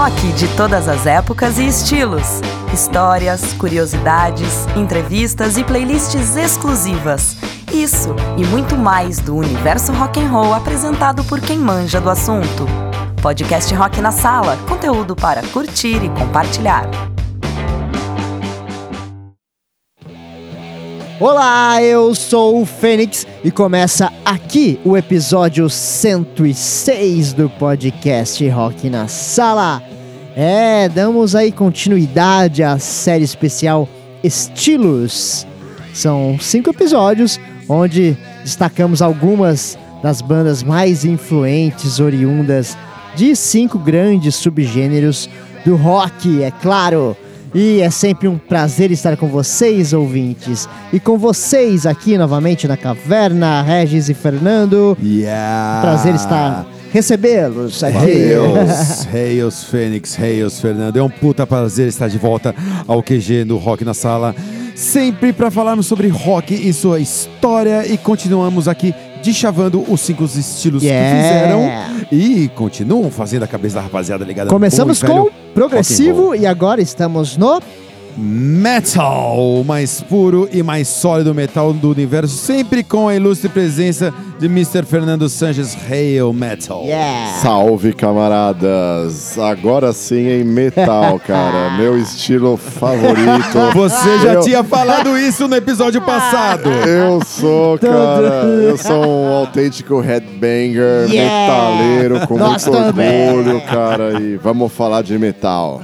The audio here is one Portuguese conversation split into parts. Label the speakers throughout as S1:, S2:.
S1: Rock de todas as épocas e estilos. Histórias, curiosidades, entrevistas e playlists exclusivas. Isso e muito mais do universo rock and roll apresentado por quem manja do assunto. Podcast Rock na Sala, conteúdo para curtir e compartilhar.
S2: Olá, eu sou o Fênix e começa aqui o episódio 106 do podcast Rock na Sala. É, damos aí continuidade à série especial Estilos. São cinco episódios onde destacamos algumas das bandas mais influentes oriundas de cinco grandes subgêneros do rock, é claro. E é sempre um prazer estar com vocês, ouvintes. E com vocês aqui novamente na caverna, Regis e Fernando.
S3: Yeah.
S2: Prazer estar recebê-los aqui.
S3: Hails, Hails Fênix, Hails Fernando. É um puta prazer estar de volta ao QG do Rock na Sala. Sempre para falarmos sobre rock e sua história. E continuamos aqui deschavando os cinco estilos
S2: Yeah.
S3: que fizeram e continuam fazendo a cabeça da rapaziada ligada no
S2: Começamos com progressivo e agora estamos no
S3: Metal, o mais puro e mais sólido metal do universo, sempre com a ilustre presença de Mr. Fernando Sanches, Hail Metal.
S2: Yeah.
S4: Salve, camaradas! Agora sim em metal, cara. Meu estilo favorito.
S3: Você já
S4: Eu-
S3: tinha falado isso no episódio passado.
S4: Eu sou, cara. Eu sou um autêntico headbanger,
S2: Yeah!
S4: metaleiro, com
S2: Nós
S4: muito
S2: também.
S4: orgulho, cara. E vamos falar de metal.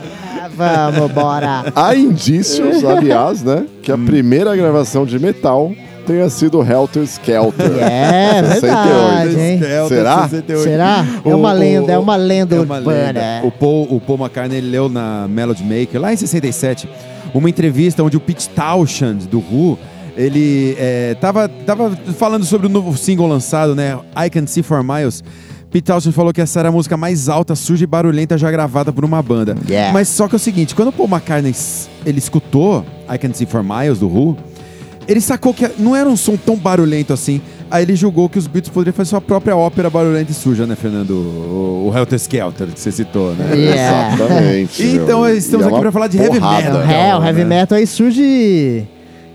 S2: Vamos, bora.
S4: Há indícios, aliás, né? Que a primeira gravação de metal tenha sido Helter Skelter.
S2: É
S4: 68.
S2: verdade, hein?
S4: Será?
S3: 68.
S2: Será? É uma
S3: o-
S2: lenda, é uma lenda
S3: é uma
S2: urbana.
S3: lenda. O Paul, o Paul McCartney leu na Melody Maker, lá em 67, uma entrevista onde o Pete Townshend, do Who, ele é, tava, tava falando sobre o novo single lançado, né? I Can See For Miles. Pete Townshend falou que essa era a música mais alta, suja e barulhenta já gravada por uma banda.
S2: Yeah.
S3: Mas só que é o seguinte, quando o Paul McCartney ele escutou I Can See For Miles, do Who, ele sacou que não era um som tão barulhento assim. Aí ele julgou que os Beatles poderiam fazer sua própria ópera barulhenta e suja, né, Fernando? O, o Helter Skelter, que você citou, né?
S2: Yeah.
S4: Exatamente.
S3: Então, estamos
S4: é
S3: aqui
S4: uma
S3: pra falar de heavy metal.
S2: É, o heavy
S3: né?
S2: metal aí surge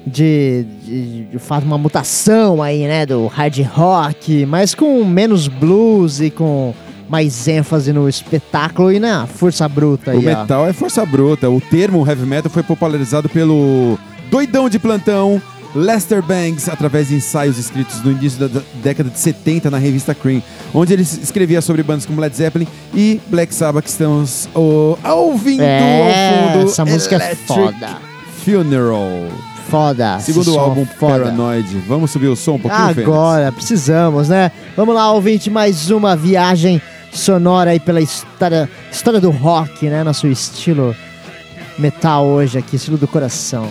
S2: de, de, de fato uma mutação aí, né, do hard rock, mas com menos blues e com mais ênfase no espetáculo e na força bruta
S3: O
S2: aí, ó.
S3: metal é força bruta. O termo heavy metal foi popularizado pelo doidão de plantão Lester Bangs através de ensaios escritos no início da da década de 70 na revista Cream, onde ele escrevia sobre bandas como Led Zeppelin e Black Sabbath que estamos ouvindo
S2: É,
S3: ao fundo.
S2: essa música é
S3: Electric
S2: foda.
S3: Funeral.
S2: Foda.
S3: Segundo álbum
S2: foda.
S3: Paranoid. Vamos subir o som um pouquinho, Fênix?
S2: Agora, precisamos, né? Vamos lá, ouvinte, mais uma viagem sonora aí pela história, história do rock, né? Nosso estilo metal hoje aqui, estilo do coração.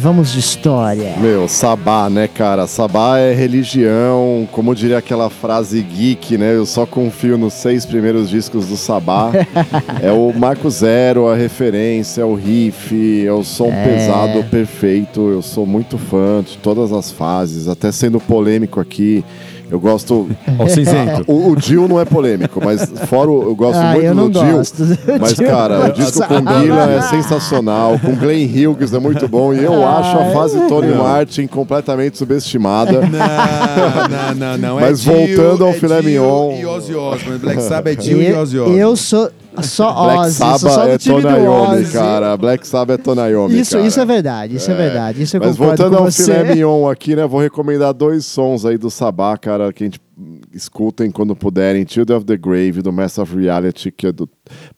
S2: Vamos de história.
S4: Meu, Sabá, né, cara? Sabá é religião, como diria aquela frase geek, né? Eu só confio nos seis primeiros discos do Sabá. é o Marco Zero, a referência, é o riff, é o som pesado perfeito. Eu sou muito fã de todas as fases, até sendo polêmico aqui. Eu gosto.
S3: Ó, cinzento.
S4: O, o Dio não é polêmico, mas fora o, eu gosto
S2: Ah,
S4: muito
S2: eu não
S4: do Dio.
S2: gosto.
S4: Mas,
S2: Dio
S4: cara,
S2: não
S4: o disco com Gillan é sensacional. Com Glenn Hughes é muito bom. E eu
S2: Ah,
S4: acho a fase Tony
S3: Não.
S4: Martin completamente subestimada.
S3: Não, não, não, não.
S4: Mas
S3: é
S4: voltando ao
S3: Dio,
S4: filé
S3: é Dio
S4: mignon.
S3: E Ozzy Osbourne. Black Sabbath é Dio e
S2: Eu,
S3: Ozzy Osbourne.
S2: eu sou Só
S4: Black
S2: Ozzy, sou só
S4: é
S2: time do
S4: Tonayomi, cara. Black Sabbath é Tonayomi,
S2: Isso,
S4: cara.
S2: isso é verdade, isso é, verdade. Isso eu
S4: Mas voltando ao
S2: você.
S4: filé mignon aqui, né? Vou recomendar dois sons aí do Sabá, cara, que a gente escutem quando puderem. Children of the Grave, do Master of Reality, que é do,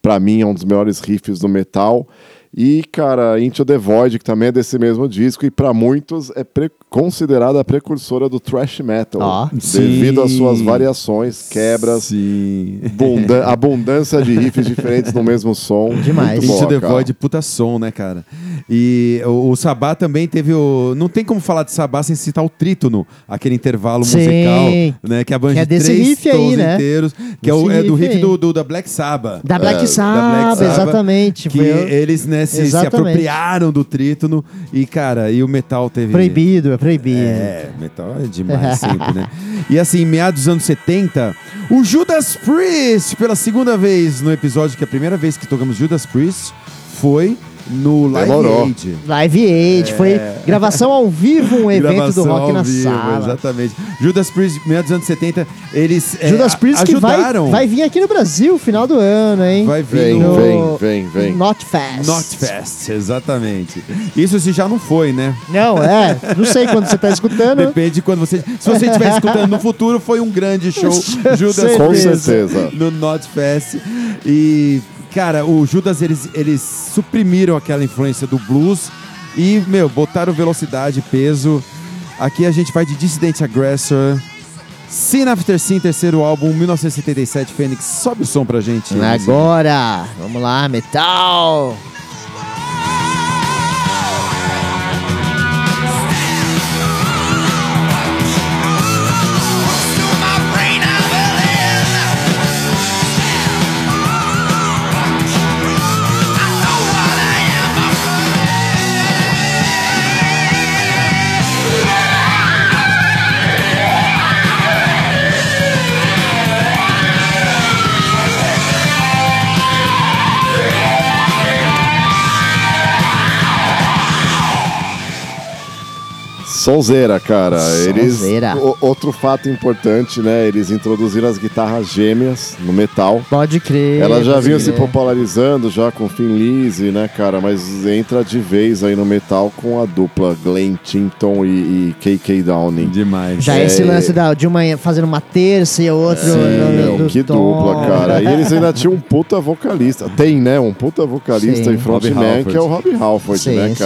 S4: pra mim é um dos melhores riffs do metal. E, cara, Into the Void, que também é desse mesmo disco, e pra muitos é pre- considerada a precursora do thrash metal.
S2: Ó.
S4: devido às
S3: Sim.
S4: suas variações, quebras, abundância de riffs diferentes no mesmo som.
S2: Demais.
S3: Into
S4: boa,
S3: the
S4: cara.
S3: Void, puta som, né, cara? E o, o Sabá também teve o. Não tem como falar de Sabá sem citar o trítono, aquele intervalo
S2: Sim.
S3: musical, né? Que abrange
S2: Que é desse
S3: três
S2: riff aí, né?
S3: inteiros. Que é, o, é do
S2: riff
S3: do, do- da Black Sabbath.
S2: Da Black
S3: É,
S2: Sabbath, exatamente.
S3: Que
S2: eu-
S3: eles, né, se, se apropriaram do trítono. E, cara, e o metal teve.
S2: Proibido, é proibido.
S3: É, metal é demais sempre, né? E assim, em meados dos anos 70, o Judas Priest, pela segunda vez no episódio, que é a primeira vez que tocamos Judas Priest, foi no Live
S4: Demorou.
S3: Aid.
S2: Live Aid, foi gravação ao vivo, um evento
S3: É. Gravação
S2: do Rock
S3: ao
S2: na
S3: vivo,
S2: Sala.
S3: Exatamente. Judas Priest, meados dos anos 70, eles é,
S2: Judas Priest que vai,
S3: ajudaram.
S2: vai vir aqui no Brasil, final do ano, hein?
S3: Vai vir
S4: Vem,
S3: no
S4: vem, vem, vem.
S2: Not Fest.
S3: Notfest, exatamente. Isso se já não foi, né?
S2: Não, é. Não sei quando você tá escutando.
S3: Depende de quando você. Se você estiver escutando no futuro, foi um grande show. Judas
S2: certeza.
S4: Com
S3: Priest
S4: certeza.
S3: no Notfest. E, cara, o Judas, eles, eles suprimiram aquela influência do blues e, meu, botaram velocidade, peso. Aqui a gente vai de Dissident Aggressor. Sin After Sin, terceiro álbum, 1977, Fênix. Sobe o som pra gente.
S2: Agora, vamos lá, metal.
S4: Sonzeira, cara.
S2: Sonzeira.
S4: Eles, o- outro fato importante, né? Eles introduziram as guitarras gêmeas no metal.
S2: Pode crer.
S4: Elas já vinham se popularizando já com Thin Lizzy, né, cara? Mas entra de vez aí no metal com a dupla Glenn Tinton e, e KK Downing.
S3: Demais.
S2: Já
S4: É.
S2: esse lance da, de uma fazendo uma terça e a outra
S4: Sim,
S2: no- no-
S4: que
S2: tom.
S4: dupla, cara. E eles ainda tinham um puta vocalista. Tem, né? Um puta vocalista
S2: Sim.
S4: e frontman, que é o Robbie Halford,
S2: Sim,
S4: né,
S2: sim.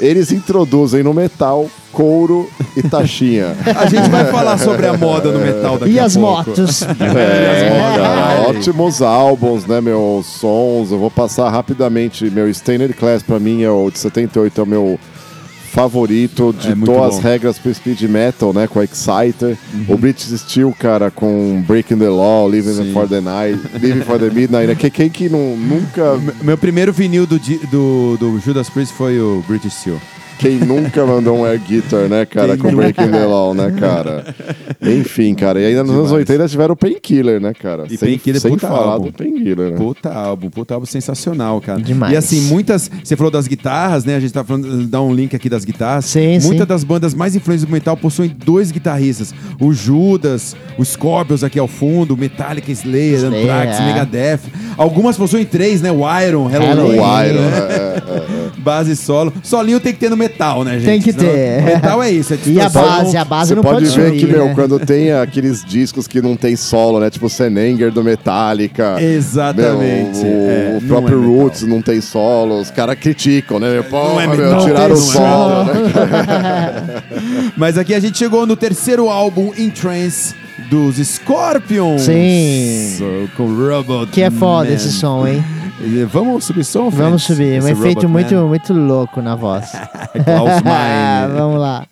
S4: Eles introduzem no metal couro e taxinha.
S3: A gente vai falar sobre a moda no metal daqui
S2: E
S3: a
S2: as
S3: pouco.
S2: motos.
S4: É, cara,
S3: Ai.
S4: ótimos álbuns, né, meus sons. Eu vou passar rapidamente. Meu Stained Class, pra mim, é o de 78, é o meu favorito.
S3: É
S4: Ditou as
S3: bom.
S4: regras pro speed metal, né, com a Exciter. O British Steel, cara, com Breaking the Law, Living
S3: Sim.
S4: for the Night, Living for the Midnight. né? Que- Quem que não, nunca,
S3: Meu primeiro vinil do, do, do Judas Priest foi o British Steel.
S4: Quem nunca mandou um air guitar, né, cara,
S3: Quem
S4: com
S3: nunca?
S4: Breaking the Law, né, cara? Enfim, cara. E ainda nos anos
S3: Demais.
S4: 80 tiveram o Painkiller, né, cara?
S3: E
S4: sem
S3: Painkiller,
S4: sem
S3: puta
S4: falar
S3: álbum.
S4: do Painkiller, né?
S3: Puta álbum, puta álbum sensacional, cara.
S2: Demais.
S3: E assim, muitas. Você falou das guitarras, né? A gente tá falando, dá um link aqui das guitarras.
S2: Sim,
S3: Muitas
S2: sim.
S3: das bandas mais influentes do metal possuem dois guitarristas: o Judas, o Scorpions aqui ao fundo, Metallica, Slayer,
S2: Slayer,
S3: Anthrax,
S2: é.
S3: Megadeth. Algumas possuem três, né? O Iron, Halloween,
S2: Halloween.
S4: O Iron,
S3: né?
S4: é, é, é.
S3: Base solo. Solinho tem que ter no metal, né, gente?
S2: Tem que
S3: Senão-
S2: ter.
S3: Metal é isso. É
S2: E a base, a base
S4: Você
S2: não
S4: pode
S2: pode
S4: ver que, meu,
S2: né?
S4: quando tem aqueles discos que não tem solo, né? Tipo Senenger do Metallica.
S3: Exatamente.
S4: Meu, o,
S3: É,
S4: o
S3: não
S4: próprio
S3: é metal.
S4: Roots não tem solo. Os caras criticam, né? Meu, Porra,
S3: é
S4: meu, tiraram o
S3: não é
S4: solo, né?
S3: Mas aqui a gente chegou no terceiro álbum In Trance dos Scorpions.
S2: Sim.
S3: Com Robot
S2: Que é foda
S3: Man.
S2: esse som, hein?
S3: Vamos subir som,
S2: Vamos subir. Um efeito
S3: Robot
S2: muito,
S3: Man.
S2: muito louco na voz.
S3: Klaus.
S2: Vamos lá.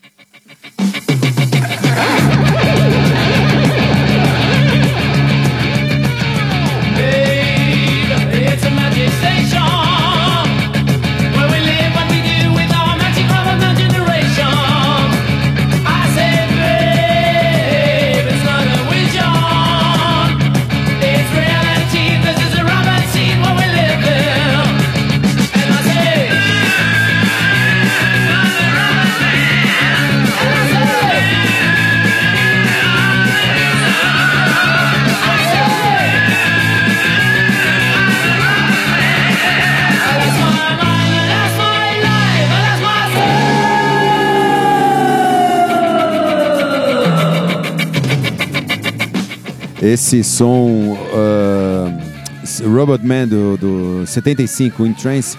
S3: Esse som ah, Robot Man do, do 75, em Trance,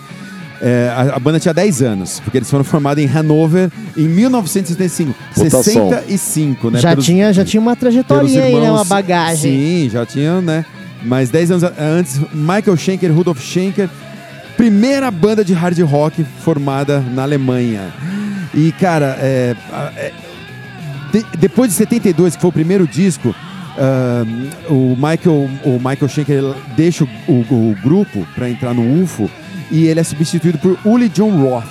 S3: é, a, a banda tinha 10 anos, porque eles foram formados em Hanover em 1975.
S4: Puta som.
S3: 65, né?
S2: já,
S3: pelos-
S2: tinha, já tinha uma trajetória aí, né? Uma bagagem.
S3: Sim, já tinham, né? Mas 10 anos a- antes, Michael Schenker, Rudolf Schenker, primeira banda de hard rock formada na Alemanha. E, cara, é, é, de- depois de 72, que foi o primeiro disco, ah, o Michael, o Michael Schenker deixa o, o- o grupo para entrar no UFO e ele é substituído por Uli John Roth,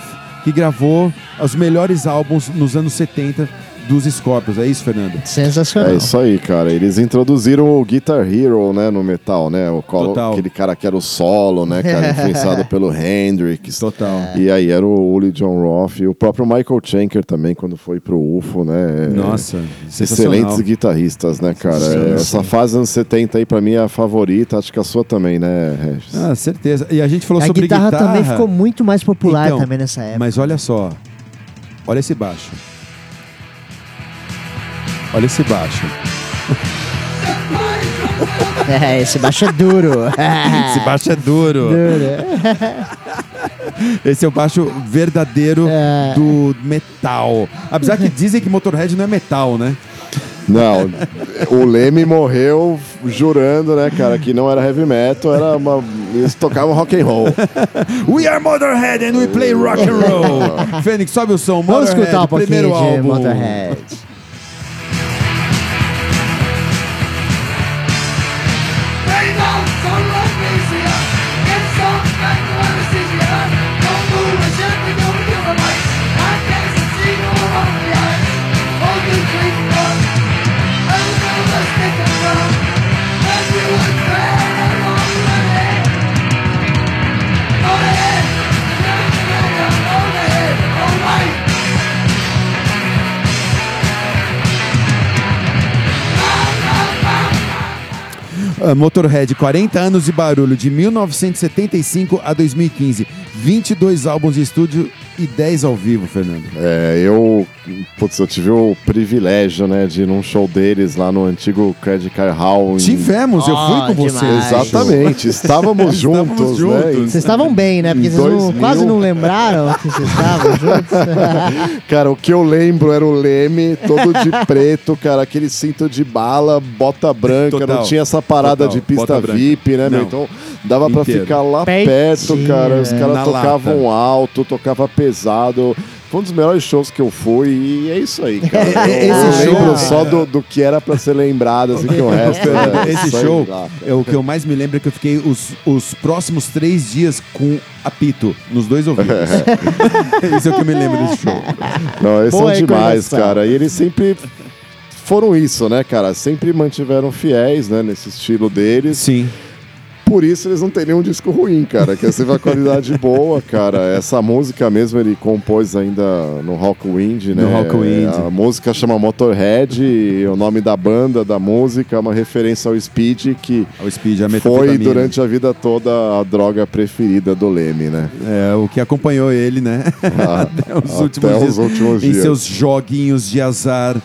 S3: que gravou os melhores álbuns nos anos 70 dos Scorpions. É isso, Fernando?
S2: Sensacional.
S4: É isso aí, cara. Eles introduziram o Guitar Hero, né, no metal, né? O colo-
S3: Total.
S4: aquele cara que era o solo, né, cara, influenciado pelo Hendrix.
S3: Total.
S4: E aí era o Uli John Roth e o próprio Michael Schenker também, quando foi pro UFO, né?
S3: Nossa,
S4: Excelentes guitarristas, né, cara?
S3: Sim,
S4: Essa
S3: sim.
S4: fase anos 70 aí, pra mim, é a favorita. Acho que a sua também, né, Regis?
S3: Ah, certeza. E a gente falou
S2: a
S3: sobre
S2: guitarra,
S3: guitarra.
S2: também ficou muito mais popular
S3: Então,
S2: também nessa época.
S3: Mas olha só. Olha esse baixo. Olha esse baixo.
S2: É, esse baixo é duro.
S3: Esse baixo é duro. Esse é o baixo verdadeiro
S2: É.
S3: do metal. Apesar que dizem que Motorhead não é metal, né?
S4: Não, o Leme morreu jurando, né, cara, que não era heavy metal, era uma. Eles tocavam rock and roll.
S3: We are Motorhead and we play rock and roll. Fênix, sobe o som.
S2: Vamos
S3: Motorhead,
S2: escutar um pouquinho
S3: primeiro
S2: de
S3: álbum.
S2: Motorhead.
S3: Motorhead, 40 anos de barulho, de 1975 a 2015. 22 álbuns de estúdio e 10 ao vivo, Fernando.
S4: É, eu, putz, eu tive o privilégio, né, de ir num show deles lá no antigo Credit Card Hall. em-
S3: Tivemos, eu fui
S2: Ah,
S3: com você.
S2: demais.
S4: Exatamente, estávamos juntos, né?
S3: juntos.
S2: Vocês estavam bem, né? Porque
S4: Em
S2: vocês não-
S4: 2000.
S2: quase não lembraram que vocês estavam juntos.
S4: Cara, o que eu lembro era o Leme, todo de preto, cara, aquele cinto de bala, bota branca,
S3: Total.
S4: não tinha essa parada
S3: Total.
S4: de pista
S3: Bota branca.
S4: VIP, né, meu?
S3: Não.
S4: Então dava pra
S3: Inteiro.
S4: ficar lá perto, cara. Os
S2: é.
S4: caras tocavam
S3: lata.
S4: alto, tocava pesado. Foi um dos melhores shows que eu fui e é isso aí, cara.
S3: É,
S4: Eu, eu
S3: esse
S4: lembro
S3: show-
S4: só do, do que era pra ser lembrado, assim, que o resto é
S3: esse show, é o que eu mais me lembro é que eu fiquei os, os próximos três dias com apito nos dois ouvidos. Isso é o que eu me lembro desse show.
S4: Não, eles
S2: Boa
S4: são demais, cara. E eles sempre foram isso, né, cara? Sempre mantiveram fiéis, né, nesse estilo deles.
S3: Sim.
S4: Por isso eles não têm nenhum disco ruim, cara. Que é uma qualidade boa, cara. Essa música mesmo ele compôs ainda no Rockwind, né?
S3: No Rockwind.
S4: A música chama Motorhead, e o nome da banda, da música, é uma referência ao Speed, que
S3: Speed, a
S4: foi durante a vida toda a droga preferida do Leme, né?
S3: É, o que acompanhou ele, né? Até os
S4: até
S3: últimos
S4: os
S3: dias.
S4: últimos
S3: em
S4: dias.
S3: seus joguinhos de azar.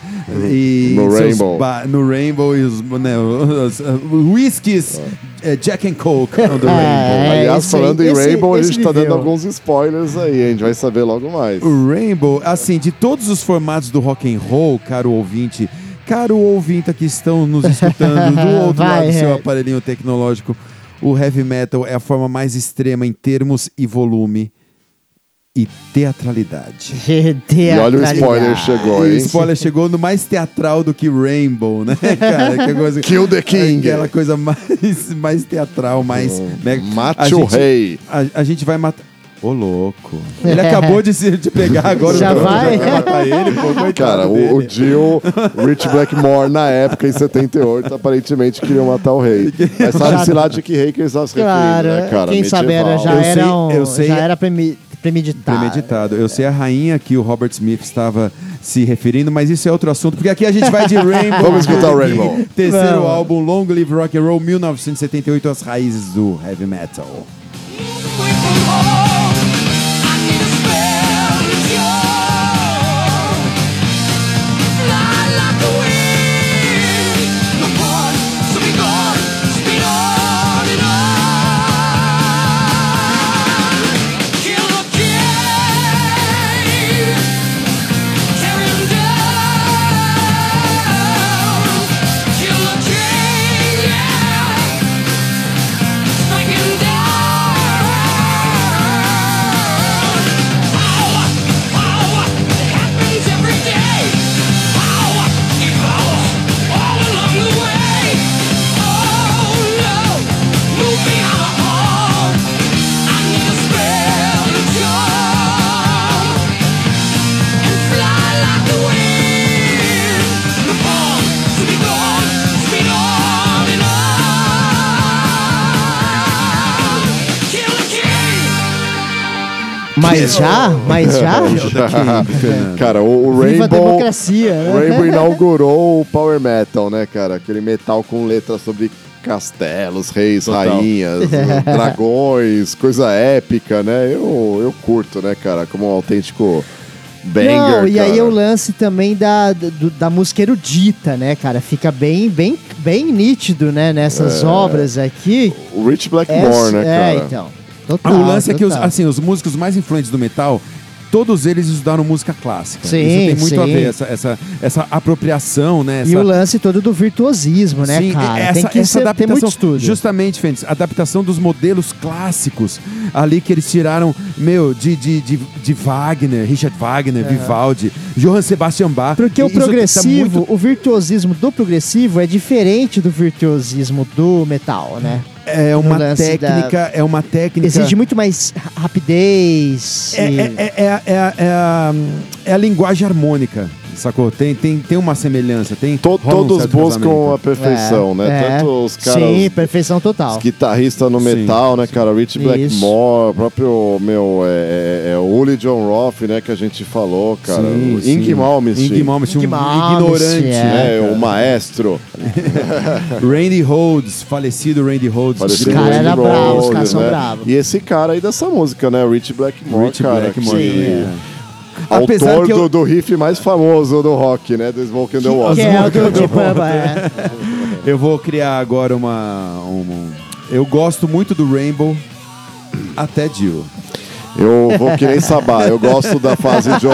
S3: E
S4: No
S3: em
S4: Rainbow.
S3: no Rainbow e os, né, os, uh, whiskies é, Jack and Coke on the Rainbow.
S2: É,
S4: Aliás,
S2: esse aí-
S4: falando em
S2: esse-
S4: Rainbow, a
S2: esse
S4: gente tá dando alguns spoilers aí, a gente vai saber logo mais.
S3: O Rainbow, assim, de todos os formatos do rock and roll, caro ouvinte, caro ouvinte que estão nos escutando do outro
S2: Vai,
S3: lado do seu
S2: Red.
S3: aparelhinho tecnológico, o heavy metal é a forma mais extrema em termos e volume e teatralidade.
S4: E olha o spoiler chegou,
S3: O
S4: hein?
S3: spoiler chegou no mais teatral do que Rainbow, né, cara? Que coisa,
S4: Kill the King.
S3: Aquela coisa mais, mais teatral, mais... né?
S4: Mate o rei.
S3: A, a gente vai matar... Ô, louco. Ele acabou de se de pegar agora.
S2: Já
S3: o
S2: vai?
S3: vai matar ele, pô,
S4: Cara, o, o Dio, Rich Blackmore, na época, em 78, aparentemente queriam matar o rei. Mas sabe-se lá de que rei que eles estavam se
S2: Claro,
S4: referindo, né, cara?
S2: quem sabe era,
S4: Medieval.
S2: já,
S3: Eu
S2: era
S3: sei-
S2: um-
S3: eu sei-
S2: já era premi- premeditado.
S3: Premeditado. Eu sei a rainha que o Robert Smith estava se referindo, mas isso é outro assunto, porque aqui a gente vai de Rainbow.
S4: Vamos escutar o Rainbow.
S3: Terceiro álbum, Long Live Rock and Roll, 1978, as raízes do heavy metal.
S2: Mas já? Mas já?
S4: Cara, o, o
S2: Viva a
S4: Rainbow.
S2: democracia,
S4: O
S2: né?
S4: Rainbow inaugurou o Power Metal, né, cara? Aquele metal com letras sobre castelos, reis,
S3: Total.
S4: rainhas, dragões, coisa épica, né? Eu, eu curto, né, cara? Como um autêntico banger,
S2: Não, e aí
S4: cara.
S2: o lance também da, do- da música erudita, né, cara? Fica bem, bem, bem nítido, né, nessas
S4: É.
S2: obras aqui.
S4: O Rich Blackmore,
S2: Essa-
S4: né,
S2: é,
S4: cara?
S2: então. Total,
S3: o lance é que os,
S2: total.
S3: assim, os músicos mais influentes do metal, todos eles estudaram música clássica.
S2: Sim,
S3: Isso tem muito a
S2: sim.
S3: ver, essa, essa, essa apropriação, né?
S2: E
S3: essa-
S2: o lance todo do virtuosismo, né,
S3: Sim,
S2: cara?
S3: essa,
S2: Tem que
S3: essa
S2: ser,
S3: adaptação,
S2: muito estudo.
S3: justamente, Fênix, adaptação dos modelos clássicos ali que eles tiraram, meu, de, de, de, de Wagner, Richard Wagner, Vivaldi, Johann Sebastian Bach.
S2: Porque o
S3: tá
S2: progressivo,
S3: muito-
S2: o virtuosismo do progressivo é diferente do virtuosismo do metal, né?
S3: É uma
S2: lance da-
S3: técnica, é uma técnica.
S2: Exige muito mais ra- rapidez.
S3: É,
S2: e-
S3: é, é, é, é, é a, é a linguagem harmônica, sacou? Tem, tem, tem uma semelhança. Tem,
S4: To- todos buscam a perfeição,
S2: É,
S4: né?
S2: é.
S4: Tanto os caras.
S2: Sim, perfeição total.
S4: Os guitarristas no
S3: Sim,
S4: metal, né, cara? Rich. Blackmore, o próprio, meu, é, é, é o Uli John Roth, né, que a gente falou, cara.
S3: Sim,
S4: o
S3: sim.
S4: Ing Malmsteen.
S3: Ing Malmsteen, um ignorante,
S2: é.
S3: né?
S4: É, o maestro.
S3: Randy Rhodes, falecido Randy Rhodes.
S4: Parecido
S2: Os caras
S4: com o
S2: era
S4: Randy
S2: bravo, os caras são
S4: né?
S2: bravos.
S4: E esse cara aí dessa música, né? Rich Blackmore,
S3: Rich
S4: cara.
S3: Blackmore.
S4: que-
S3: é.
S4: Autor
S3: Apesar que
S4: do,
S3: eu,
S4: do riff mais famoso do rock, né? Do Smoke and the
S2: Que
S4: Water.
S2: é o do Deep Purple, é.
S3: eu vou criar agora uma, uma- Eu gosto muito do Rainbow até Dio.
S4: Eu vou que nem Sabá. Eu gosto da fase jo,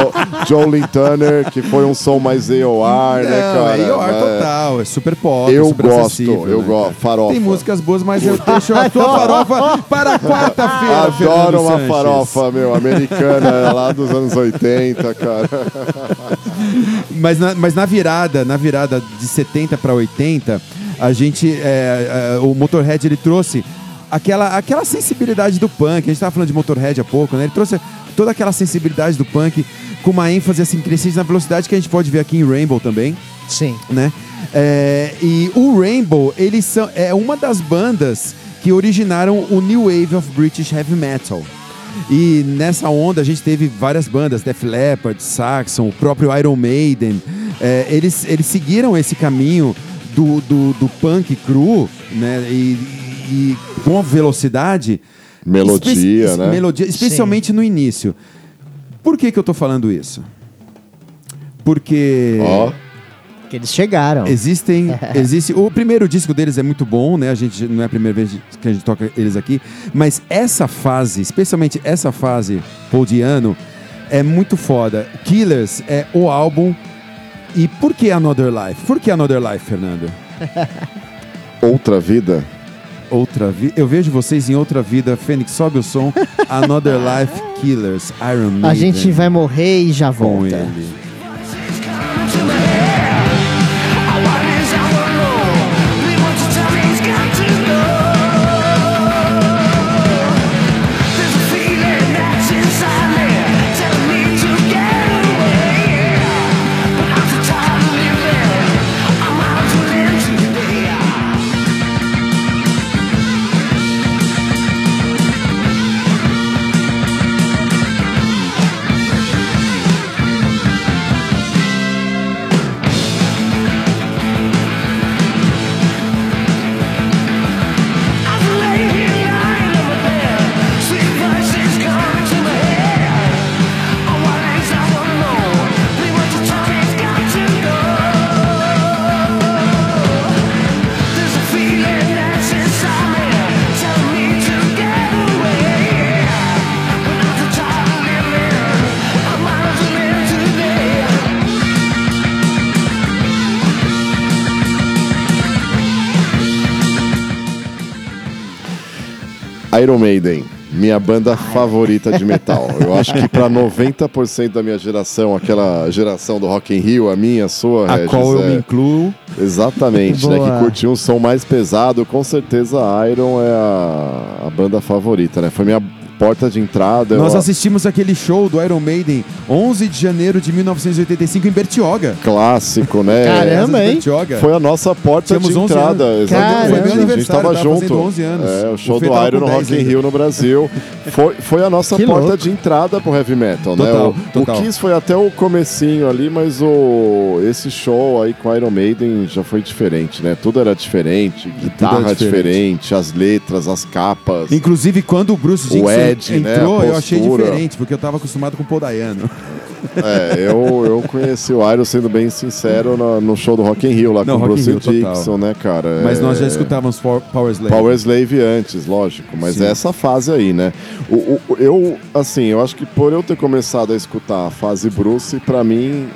S4: Jolene Turner, que foi um som mais AOR, né, cara?
S3: é IOR
S4: Mas-
S3: total, é super pop,
S4: Eu
S3: super
S4: gosto,
S3: acessível,
S4: eu
S3: né,
S4: gosto. Farofa.
S3: Tem músicas boas, mas eu deixo a tua farofa para quarta-feira,
S4: Adoro uma
S3: Sanches.
S4: farofa, meu, americana lá dos anos 80, cara.
S3: Mas na, mas na virada, na virada de 70 para 80, a gente, é, é, o Motorhead ele trouxe aquela, aquela sensibilidade do punk. A gente estava falando de Motorhead há pouco, né? Ele trouxe toda aquela sensibilidade do punk com uma ênfase assim crescente na velocidade que a gente pode ver aqui em Rainbow também,
S2: Sim.
S3: né? É, e o Rainbow, eles são é uma das bandas que originaram o New Wave of British Heavy Metal. E nessa onda a gente teve várias bandas, Def Leppard, Saxon, o próprio Iron Maiden. É, eles, eles seguiram esse caminho do, do, do punk cru, né? E, e com velocidade.
S4: Melodia,
S3: Espe-
S4: né?
S3: Melodia, especialmente no início. Por que, que eu tô falando isso? Porque.
S4: Ó,
S2: Que eles chegaram.
S3: Existem, existe. O primeiro disco deles é muito bom, né? A gente não é a primeira vez que a gente toca eles aqui, mas essa fase, especialmente essa fase poldiano, é muito foda. Killers é o álbum. E por que Another Life? Por que Another Life, Fernando?
S4: outra vida.
S3: Outra vida. Eu vejo vocês em outra vida. Fênix, sobe o som. Another Life, Killers, Iron Maiden.
S2: A gente vai morrer e já
S3: com
S2: volta.
S3: ele.
S4: Iron Maiden, minha banda favorita de metal. Eu acho que pra 90% da minha geração, aquela geração do Rock in Rio, a minha, a sua,
S3: A
S4: Regis,
S3: qual eu
S4: é-
S3: me incluo.
S4: Exatamente, né? Que curtiu um som mais pesado, com certeza a Iron é a, a banda favorita, né? Foi minha. Porta de entrada.
S3: Nós
S4: eu-
S3: assistimos aquele show do Iron Maiden 11 de janeiro de 1985 em Bertioga.
S4: Clássico, né?
S2: Caramba, hein?
S3: Bertioga.
S4: Foi a nossa porta
S3: Tínhamos
S4: de
S3: 11
S4: entrada. Exatamente.
S2: Caramba.
S3: Foi meu
S4: a gente
S3: aniversário,
S4: tava
S3: tava
S4: junto.
S3: fazendo 11 anos.
S4: É, o show
S3: O
S4: do Iron no
S3: 10
S4: Rock in
S3: ainda.
S4: Rio no Brasil. Foi, foi a nossa
S2: Que
S4: porta
S2: louco.
S4: de entrada pro heavy metal, né?
S3: Total,
S4: O,
S3: total.
S4: o Kiss foi até o comecinho ali, mas o, esse show aí com Iron Maiden já foi diferente, né? Tudo era diferente, guitarra
S3: diferente.
S4: diferente, as letras, as capas.
S3: Inclusive, quando o Bruce Dixon
S4: Ed, né,
S3: entrou, eu achei diferente, porque eu tava acostumado com o Paul Dayano.
S4: É, eu, eu conheci o Iron, sendo bem sincero, no, no show do Rock in Rio lá
S3: Não,
S4: com o Bruce
S3: Rio, total.
S4: Dixon, né, cara?
S3: Mas nós já
S4: É,
S3: escutávamos Power Slave.
S4: Power Slave antes, lógico, mas
S3: Sim.
S4: é essa fase aí, né? O, o- eu, assim, eu acho que por eu ter começado a escutar a fase Bruce, pra mim,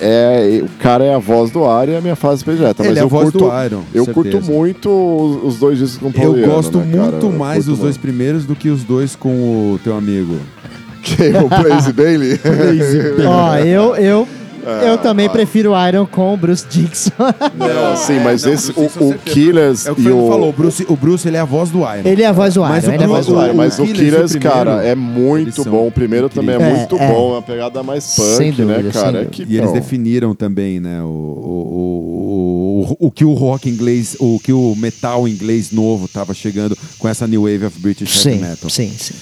S4: é, o cara é a voz do ar e é a minha fase predileta.
S3: Ele
S4: Mas
S3: é a
S4: eu
S3: voz
S4: curto,
S3: do Iron,
S4: Eu
S3: certeza.
S4: curto muito os, os dois discos com o
S3: Eu gosto
S4: né,
S3: muito mais dos dois
S4: muito.
S3: primeiros do que os dois com o teu amigo.
S4: Quem? O Blaze Bailey?
S2: Ó, eu, eu,
S4: É,
S2: eu também prefiro o Iron com o Bruce Dixon.
S4: Não, sim, mas
S3: não,
S4: esse, o, o
S3: certeza.
S4: Killers
S3: É o que o
S4: e o...
S3: falou, o Bruce, o Bruce ele é a voz do Iron.
S2: Ele é a voz do
S3: Mas
S2: Iron.
S3: o
S2: ele é a voz do
S4: Mas,
S2: Iron.
S3: o-
S4: mas o
S3: Killers, o primeiro,
S4: cara, é muito bom. O primeiro também é muito
S2: É, é.
S4: bom, é uma pegada mais punk,
S2: Sem
S4: né, cara?
S3: E eles definiram também, né, o, o, que o rock inglês, o que o metal inglês novo tava chegando com essa new wave of British heavy
S2: Sim,
S3: metal.
S2: sim, sim.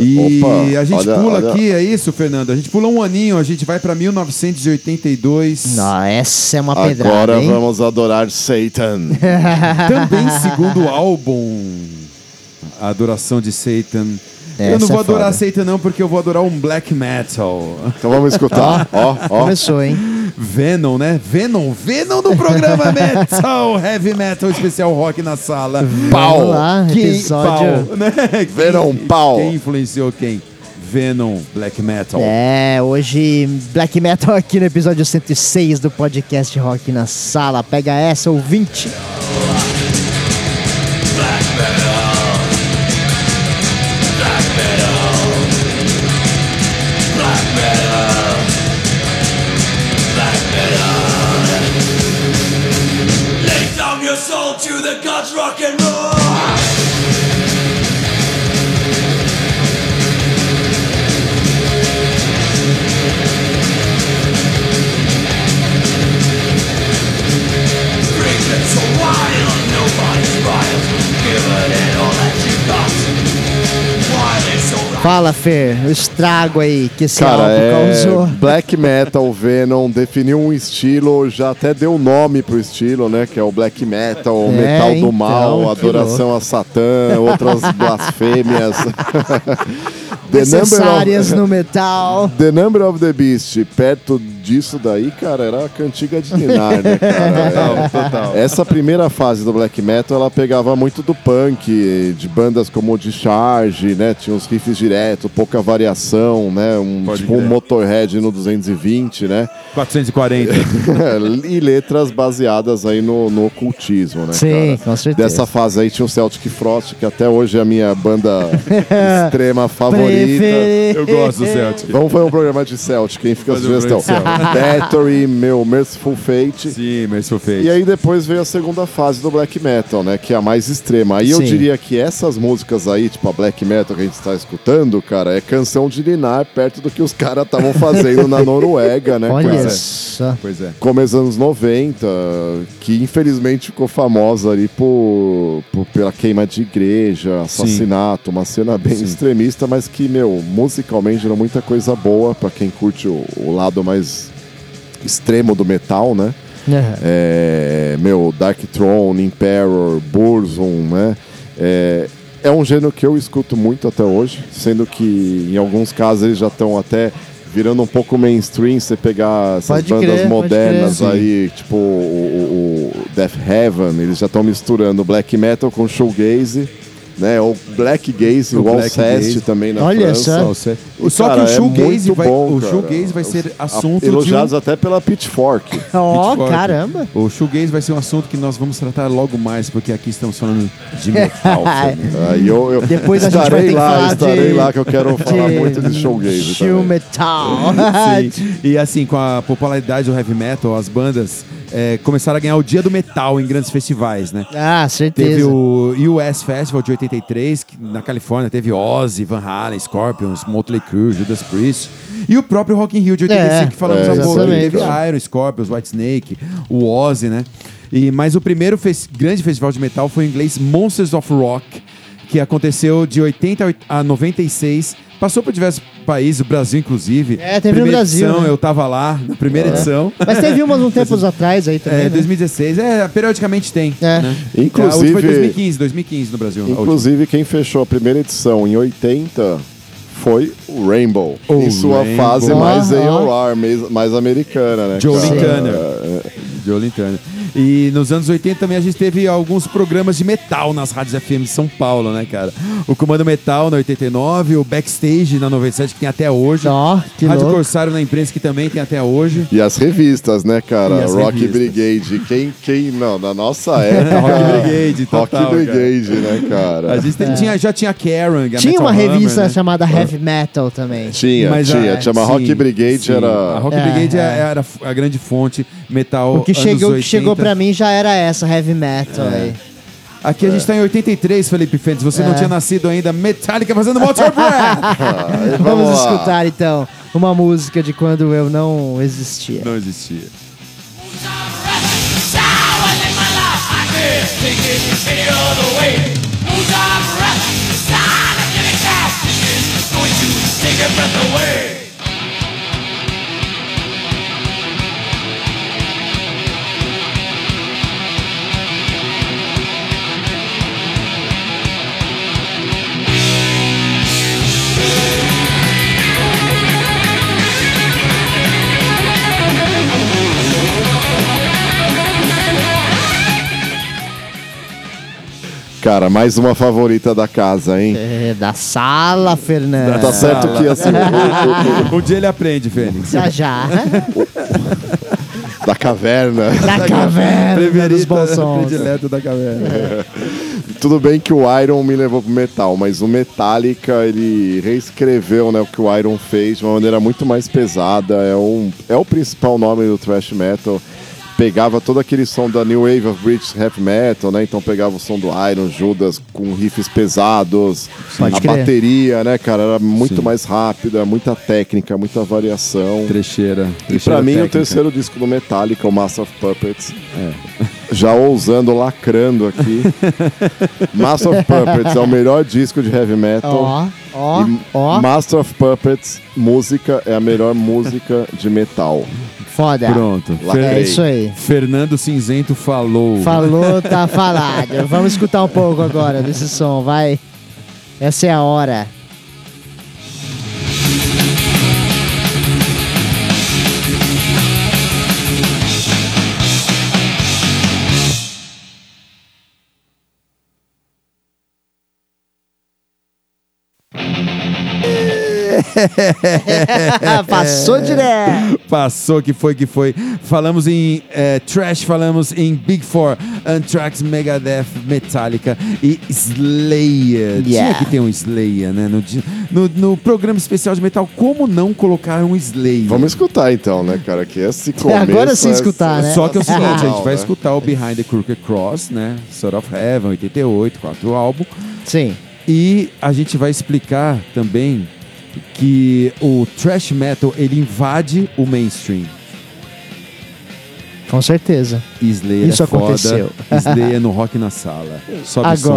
S3: E
S4: Opa,
S3: a gente
S4: olha-
S3: pula
S4: olha-
S3: aqui, é isso, Fernando? A gente pula um aninho, a gente vai pra 1982.
S2: Não, essa é uma pedrada,
S4: Agora
S2: hein?
S4: vamos adorar Satan.
S3: Também segundo álbum, a adoração de Satan. eu
S2: Essa
S3: não vou
S2: é
S3: adorar
S2: foda.
S3: Satan não, porque eu vou adorar um black metal.
S4: Então vamos escutar. ó, ó.
S2: Começou, hein?
S3: Venom, né? Venom, Venom no programa Metal, Heavy Metal Especial Rock na sala.
S2: Vamos lá,
S3: Quem,
S2: episódio...
S3: pau, né?
S4: Venom,
S3: Quem-
S4: pau.
S3: Quem influenciou quem? Venom, Black Metal.
S2: É, hoje Black Metal aqui no episódio 106 do podcast Rock na Sala. Pega essa, ouvinte.
S5: Lay to the gods, rock and roll. So wild, nobody smiles. Give it all that you got.
S2: Fala, Fer, o estrago aí que esse
S4: Cara,
S2: álbum
S4: é
S2: causou.
S4: Black Metal, Venom, definiu um estilo, já até deu nome pro estilo, né? Que é o Black Metal, o
S2: É,
S4: metal do
S2: então,
S4: mal, adoração a Satã, outras blasfêmias. The number,
S2: Necessárias
S4: of,
S2: no metal.
S4: The Number of the Beast, perto disso daí, cara, era a cantiga de Ninar, né, cara?
S3: Total, total.
S4: Essa primeira fase do black metal, ela pegava muito do punk, de bandas como o Discharge, né? Tinha uns riffs direto, pouca variação, né? Um,
S3: Pode
S4: tipo um. Motorhead no 220, né?
S3: 440.
S4: e letras baseadas aí no, no ocultismo, né,
S2: Sim,
S4: cara?
S2: com certeza.
S4: Dessa fase aí tinha o Celtic Frost, que até hoje é a minha banda extrema favorita.
S3: Eu gosto do Celtic.
S4: Vamos fazer um programa de Celtic, quem fica a
S3: Fazer um
S4: sugestão?
S3: programa de
S4: Battery, meu Merciful Fate.
S3: Sim, Merciful Fate.
S4: E aí depois veio a segunda fase do black metal, né? Que é a mais extrema. Aí eu
S2: Sim.
S4: diria que essas músicas aí, tipo a black metal que a gente está escutando, cara, é canção de Linar perto do que os caras estavam fazendo na Noruega, né?
S2: Olha
S4: cara?
S2: só.
S3: Pois é.
S4: Começo dos anos 90, que infelizmente ficou famosa ali por, por- pela queima de igreja, assassinato, uma cena bem
S3: Sim.
S4: extremista, mas que, meu, musicalmente gerou muita coisa boa pra quem curte o, o lado mais extremo do metal, né?
S2: Aham.
S4: É, meu, Dark Throne, Emperor, Burzum, né? É, é um gênero que eu escuto muito até hoje, sendo que em alguns casos eles já estão até virando um pouco mainstream, você pegar essas
S2: Pode
S4: bandas
S2: crer,
S4: modernas
S2: crer.
S4: aí, tipo o- o Death Heaven, eles já estão misturando black metal com shoegaze, né? Ou black gaze,
S3: O
S4: o
S3: black
S4: Alceste também na
S2: Olha
S4: França.
S2: só.
S3: Só, Só
S4: cara,
S3: que o
S4: é
S3: shoegaze
S4: muito
S3: vai,
S4: bom,
S3: o shoegaze vai ser assunto
S4: Elogiados
S3: de um...
S4: até pela Pitchfork.
S2: Ó,
S3: Pitchfork.
S2: caramba.
S3: O shoegaze vai ser um assunto que nós vamos tratar logo mais, porque aqui estamos falando de metal.
S4: Aí eu, eu
S2: Depois a gente vai
S4: estarei
S2: ter que
S4: lá,
S2: falar
S4: estarei
S2: de-
S4: lá que eu quero falar muito de showgaze
S2: Shoe metal.
S3: Sim. E assim, com a popularidade do heavy metal, as bandas é, começaram a ganhar o Dia do Metal em grandes festivais, né?
S2: Ah, certeza.
S3: Teve o US Festival de 83, que na Califórnia teve Ozzy, Van Halen, Scorpions, Motley Crue, Judas Priest. E o próprio Rock in Rio de 85,
S2: É,
S3: que falamos
S4: é,
S3: há pouco. Teve Iron, Scorpions, White Snake, o Ozzy, né? E, mas o primeiro fes- grande festival de metal foi o inglês Monsters of Rock, que aconteceu de 80 a 96. Passou por diversos países, o Brasil inclusive.
S2: É, teve no
S3: primeira
S2: Brasil,
S3: Edição,
S2: né?
S3: Eu tava lá, na primeira edição.
S2: Mas teve umas um tempos atrás aí também.
S3: É,
S2: né?
S3: 2016. É, periodicamente tem.
S2: É.
S3: Né?
S4: Inclusive-
S3: A última foi 2015, 2015 no Brasil.
S4: Inclusive, quem fechou a primeira edição em 80 foi o Rainbow.
S3: O
S4: em sua
S3: Rainbow.
S4: fase mais AOR, mais, mais americana, né?
S3: Joe? Turner.
S4: É,
S3: Joe Turner. E nos anos 80 também a gente teve alguns programas de metal nas rádios FM de São Paulo, né, cara? O Comando Metal na 89, o Backstage na 97, que tem até hoje.
S2: Ó, que
S3: Rádio
S2: louco.
S3: Corsário na imprensa, que também tem até hoje.
S4: E as revistas, né, cara?
S3: As
S4: Rock
S3: revistas.
S4: Brigade. Quem, quem, não, na nossa época.
S3: Rock Brigade,
S4: Rock
S3: total, cara.
S4: Brigade, né, cara?
S3: A gente tem- tinha, já tinha Karen, a
S2: É. Tinha
S3: Metal
S2: uma
S3: Hammer,
S2: revista
S3: né?
S2: chamada Heavy Metal também.
S4: Tinha,
S3: Mas a-
S4: tinha. Chama
S3: sim,
S4: Rock Brigade,
S3: sim.
S4: era.
S3: A Rock
S2: É,
S3: Brigade
S2: é.
S3: era a grande fonte metal.
S2: O que chegou, que
S3: 80.
S2: chegou pra mim já era essa, Heavy Metal
S3: É.
S2: aí.
S3: Aqui a gente tá em 83, Felipe Fentes. Você não
S2: É.
S3: tinha nascido ainda. Metallica fazendo Motor Breath.
S2: Vamos,
S4: lá.
S2: escutar então uma música de quando eu não existia.
S3: não existia.
S4: Cara, mais uma favorita da casa, hein?
S2: É, da sala, Fernando.
S4: Tá certo que assim, o- o-
S3: Um dia ele aprende, Fênix.
S2: Já já.
S4: o- da caverna.
S2: da caverna dos
S3: Preferida,
S2: sons.
S3: predileto da caverna.
S4: Tudo bem que o Iron me levou pro metal, mas o Metallica ele reescreveu né, o que o Iron fez de uma maneira muito mais pesada. É, um, é o principal nome do thrash metal. Pegava todo aquele som da New Wave of British Heavy Metal, né? Então pegava o som do Iron, Judas, com riffs pesados,
S2: Pode
S4: a
S2: crer.
S4: bateria, né, cara? Era muito
S3: Sim.
S4: mais rápida, muita técnica, muita variação.
S3: Trecheira.
S4: E
S3: trecheira
S4: pra mim, o
S3: técnica.
S4: terceiro disco do Metallica, o Master of Puppets, já ousando, lacrando aqui. Master of Puppets é o melhor disco de heavy metal.
S2: Ó, ó,
S4: e
S2: ó.
S4: Master of Puppets, música, é a melhor música de metal.
S2: Foda.
S3: Pronto.
S2: É isso aí.
S3: Fernando Cinzento falou.
S2: Falou, tá falado. Vamos escutar um pouco agora desse som, vai. Essa é a hora. Passou direto.
S3: Passou que foi que foi. Falamos em eh, Trash, falamos em Big Four, Anthrax, Megadeth, Metallica e Slayer. Tinha
S2: Yeah.
S3: que ter um Slayer, né? No, no, no programa especial de metal, como não colocar um Slayer?
S4: Vamos escutar então, né, cara? Que esse começo...
S2: agora sim
S4: é-
S2: escutar, né?
S3: Só que é o seguinte, a gente vai
S4: né?
S3: escutar o Behind the Crooked Cross, né? Sort of Heaven, 88, quatro álbum.
S2: Sim.
S3: E a gente vai explicar também que o thrash metal ele invade o mainstream.
S2: Com certeza.
S3: Slayer
S2: Isso
S3: é foda.
S2: aconteceu.
S3: Slayer no Rock na Sala. Sobe o som,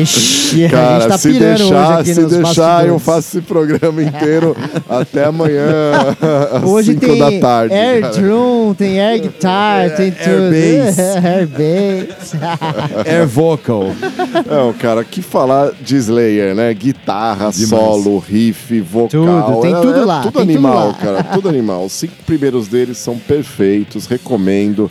S2: Vixe, a
S4: Cara,
S2: gente tá
S4: se
S2: pirando
S4: deixar,
S2: hoje aqui
S4: se
S2: nos
S4: deixar, eu faço esse programa inteiro até amanhã, às
S2: Hoje
S4: 5
S2: tem
S4: da tarde.
S2: air
S4: cara.
S2: drum, tem air guitar, tem tudo.
S3: bass.
S2: air bass.
S3: Air vocal.
S4: Não, cara, que falar de Slayer, né? Guitarra,
S3: Demais.
S4: solo, riff, vocal.
S2: Tudo, tem
S4: é-
S2: tudo
S4: é
S2: lá,
S4: Tudo
S2: tem tudo
S4: animal,
S2: lá.
S4: cara. Tudo animal. Os cinco primeiros deles são perfeitos, recomendo.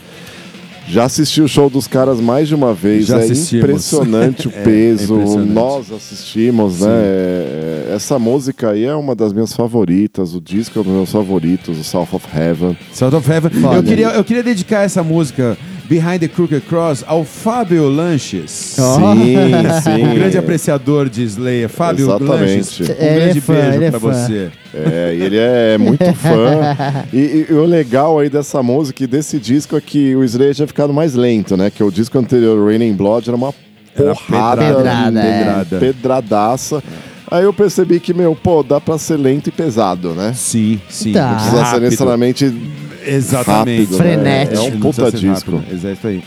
S4: Já assisti o show dos caras mais de uma vez.
S3: Já
S4: é
S3: assistimos.
S4: impressionante o
S3: É, é
S4: peso.
S3: impressionante.
S4: Nós assistimos, né? É, Essa música aí é uma das minhas favoritas. O disco é um dos meus favoritos, o South of Heaven.
S3: South of Heaven. Eu queria, eu queria dedicar essa música Behind the Crooked Cross ao Fábio Lanches.
S2: Ó.
S4: Sim, sim.
S3: Um grande apreciador de Slayer. Fábio
S4: Exatamente.
S3: Lanches, um
S2: Ele é
S3: grande
S2: fã,
S3: beijo
S2: é
S3: pra
S2: fã.
S3: você.
S4: É, ele é muito fã. E, e- o legal aí dessa música e desse disco é que o Slayer tinha ficado mais lento, né? Que o disco anterior, Raining Blood, era uma
S3: Era
S4: porrada,
S2: pedrada, é.
S3: Pedrada.
S4: pedradaça. Aí eu percebi que, meu, pô, dá pra ser lento e pesado, né?
S3: Sim, sim.
S2: Tá.
S4: Não precisa ser
S3: Rápido.
S4: necessariamente
S3: Exatamente.
S4: rápido, né?
S2: Frenético.
S4: É um puta disco.
S3: rápido. Exato aí.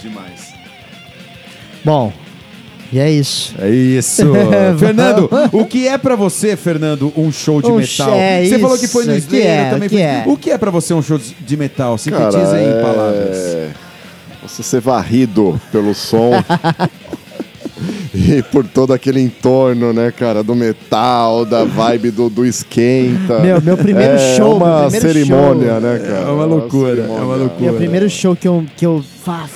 S3: Demais.
S2: Bom, e é isso.
S3: É isso. Fernando, o que é pra você, Fernando, um show de
S2: Um
S3: metal?
S2: sh- é
S3: você falou que foi no
S2: isso, que
S3: Slayer,
S2: é,
S3: eu também
S2: que
S3: fui.
S2: é.
S3: O que é pra você um show de metal?
S4: Cara,
S3: Sintetiza aí em
S4: é-
S3: palavras.
S4: Você ser varrido pelo som e por todo aquele entorno, né, cara, do metal, da vibe do, do esquenta.
S2: Meu, meu primeiro
S4: é
S2: show, meu
S4: uma
S2: primeiro
S4: cerimônia,
S2: show.
S4: né, cara?
S3: É uma loucura, é uma loucura.
S2: Meu primeiro show que eu, que eu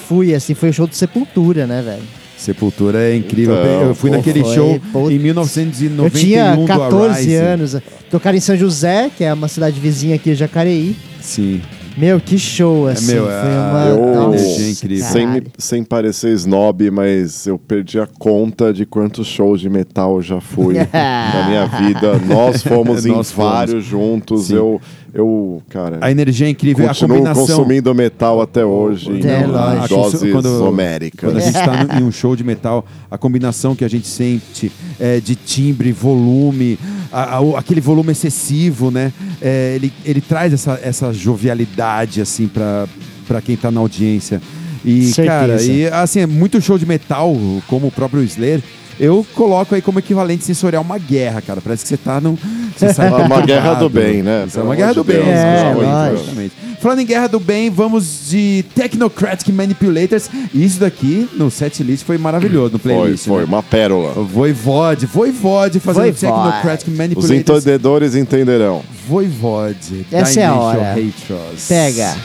S2: fui, assim, foi o show do Sepultura, né, velho?
S3: Sepultura é incrível.
S4: Então,
S3: eu fui
S2: pô,
S3: naquele
S2: foi,
S3: show
S2: pô.
S3: em
S2: Eu
S3: 1991
S2: tinha
S3: do
S2: 14
S3: Arise.
S2: anos. Tocaram em São José, que é uma cidade vizinha aqui, Jacareí.
S3: Sim.
S2: Meu, que show, assim.
S3: meu,
S2: foi
S3: a-
S2: uma...
S4: eu-
S2: Nossa,
S3: energia é incrível.
S4: Sem, me-
S2: caralho.
S4: sem parecer snob, mas eu perdi a conta de quantos shows de metal eu já fui na minha vida. Nós fomos em
S3: Nós fomos.
S4: vários juntos.
S3: Sim.
S4: Eu, eu, cara,
S3: A energia é incrível. a
S4: continuo
S3: combinação.
S4: consumindo metal até hoje
S2: É,
S4: em
S2: lógico.
S4: doses
S3: Quando-
S4: homéricas.
S3: Quando a gente está em um show de metal, a combinação que a gente sente é, de timbre, volume, a- a- aquele volume excessivo, né? É, ele, ele traz essa, essa jovialidade, assim, pra, pra quem tá na audiência. E,
S2: Certeza.
S3: cara, e, assim, é muito show de metal, como o próprio Slayer. Eu coloco aí como equivalente sensorial uma guerra, cara. Parece que você tá num. Você sai
S4: Uma guerra do bem, né?
S3: Isso é uma guerra do bem.
S4: Deus,
S2: É,
S3: exatamente,
S2: lógico.
S3: exatamente. Falando em guerra do bem, vamos de Technocratic Manipulators. Isso daqui no set list foi maravilhoso no
S4: Foi,
S3: playlist.
S4: foi
S3: né?
S4: uma pérola.
S3: Voivode, Voivode fazendo
S2: Voivode.
S3: Technocratic
S4: Os
S3: Manipulators.
S4: entendedores entenderão.
S3: Voivode.
S2: Essa é a hora.
S3: Hatros.
S2: Pega.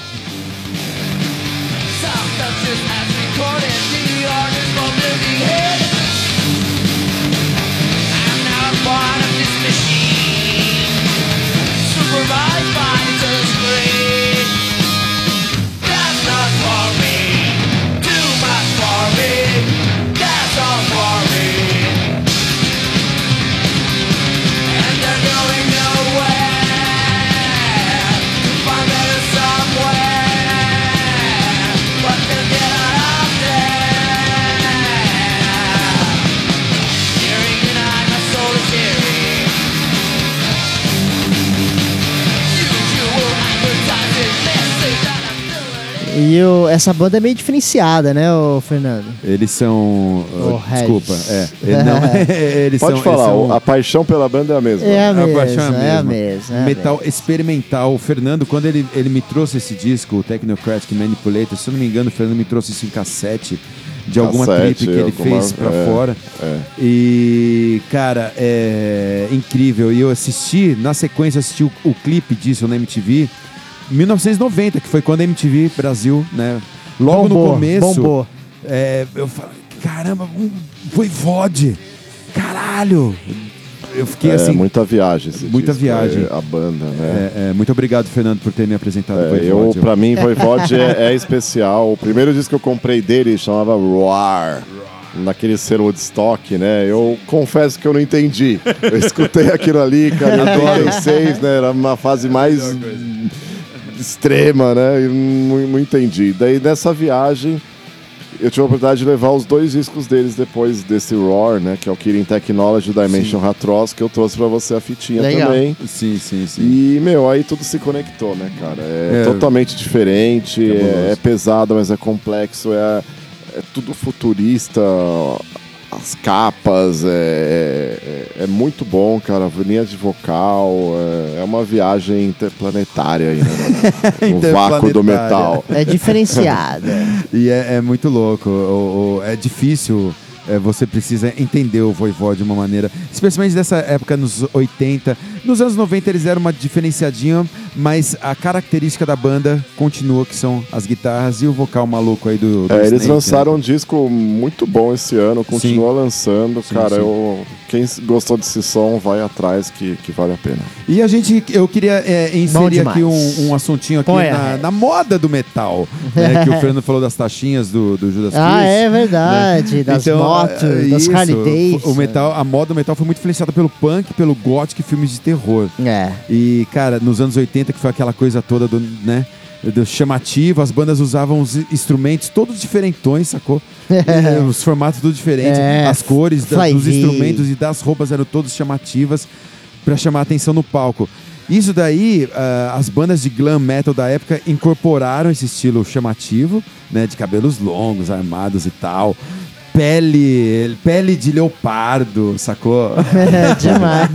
S2: E o- essa banda é meio diferenciada, né, ô Fernando?
S3: Eles são.
S2: Oh,
S3: desculpa, é. ele não- eles
S4: Pode
S3: são,
S4: falar,
S3: eles são,
S4: a paixão pela banda é a mesma.
S2: É a
S3: a
S2: mesma,
S3: paixão
S2: é a
S3: mesma.
S2: mesma. é a
S3: Metal
S2: mesma.
S3: experimental. O Fernando, quando ele, ele me trouxe esse disco, o Technocratic Manipulator, se eu não me engano, o Fernando me trouxe isso em cassete de alguma
S4: Cassete,
S3: trip que ele
S4: alguma-
S3: fez pra
S4: é,
S3: fora.
S4: é.
S3: E, cara, é incrível. E eu assisti, na sequência, assisti o, o clipe disso na MTV. 1990, que foi quando a MTV Brasil, né? Logo
S2: Bombou,
S3: no começo.
S2: bombou.
S3: É, eu falei, caramba, um Voivode! Caralho! Eu fiquei
S4: É
S3: assim.
S4: muita viagem.
S3: Muita
S4: disco,
S3: viagem.
S4: é, a banda, né?
S3: É, é, muito obrigado, Fernando, por ter me apresentado.
S4: É,
S3: Voivode.
S4: eu, pra mim, Voivode é, é especial. O primeiro disco que eu comprei dele chamava Roar. Naquele selo Woodstock, né? Eu confesso que eu não entendi. Eu escutei aquilo ali, cara, em 86, né? Era uma fase mais extrema, né? E não, não entendi. Daí, nessa viagem, eu tive a oportunidade de levar os dois discos deles depois desse Roar, né? Que é o Killing Technology Dimension Hatros, que eu trouxe pra você a fitinha
S2: Legal.
S4: também.
S3: Sim, sim, sim.
S4: E, meu, aí tudo se conectou, né, cara? É,
S3: É.
S4: totalmente diferente, é, é pesado, mas é complexo, é, é tudo futurista. as capas, é, é, é muito bom, cara. Linha de vocal, é, é uma viagem interplanetária aí, né? No vácuo do metal.
S2: É diferenciada.
S3: E é, é muito louco. O- o- é difícil. é, você precisa entender o Voivó de uma maneira, especialmente dessa época nos 80. Nos anos 90 eles eram uma diferenciadinha, mas a característica da banda continua, que são as guitarras e o vocal maluco aí do, do
S4: É, eles
S3: Snake,
S4: lançaram
S3: né?
S4: um disco muito bom esse ano, continua lançando.
S3: Sim,
S4: cara,
S3: sim.
S4: Eu, quem gostou desse som, vai atrás que, que vale a pena.
S3: E a gente, eu queria é, inserir aqui um, um assuntinho aqui
S2: Põe
S3: na,
S2: reta.
S3: na moda do metal, né, que o Fernando falou das taxinhas do, do Judas
S2: ah,
S3: Priest.
S2: é verdade. Das
S3: Então,
S2: motos,
S3: é,
S2: das
S3: isso,
S2: Harley Davidson.
S3: O metal, a moda do metal foi muito influenciada pelo punk, pelo gothic filmes de terror.
S2: É.
S3: E, cara, nos anos 80, que foi aquela coisa toda do, né, do chamativo, as bandas usavam os instrumentos todos diferentões, sacou? É, os formatos tudo diferentes,
S2: É,
S3: as cores da- dos instrumentos e das roupas eram todas chamativas pra chamar atenção no palco. Isso daí, ah, as bandas de glam metal da época incorporaram esse estilo chamativo, né, de cabelos longos, armados e tal. Pele, pele de leopardo, sacou?
S2: É demais.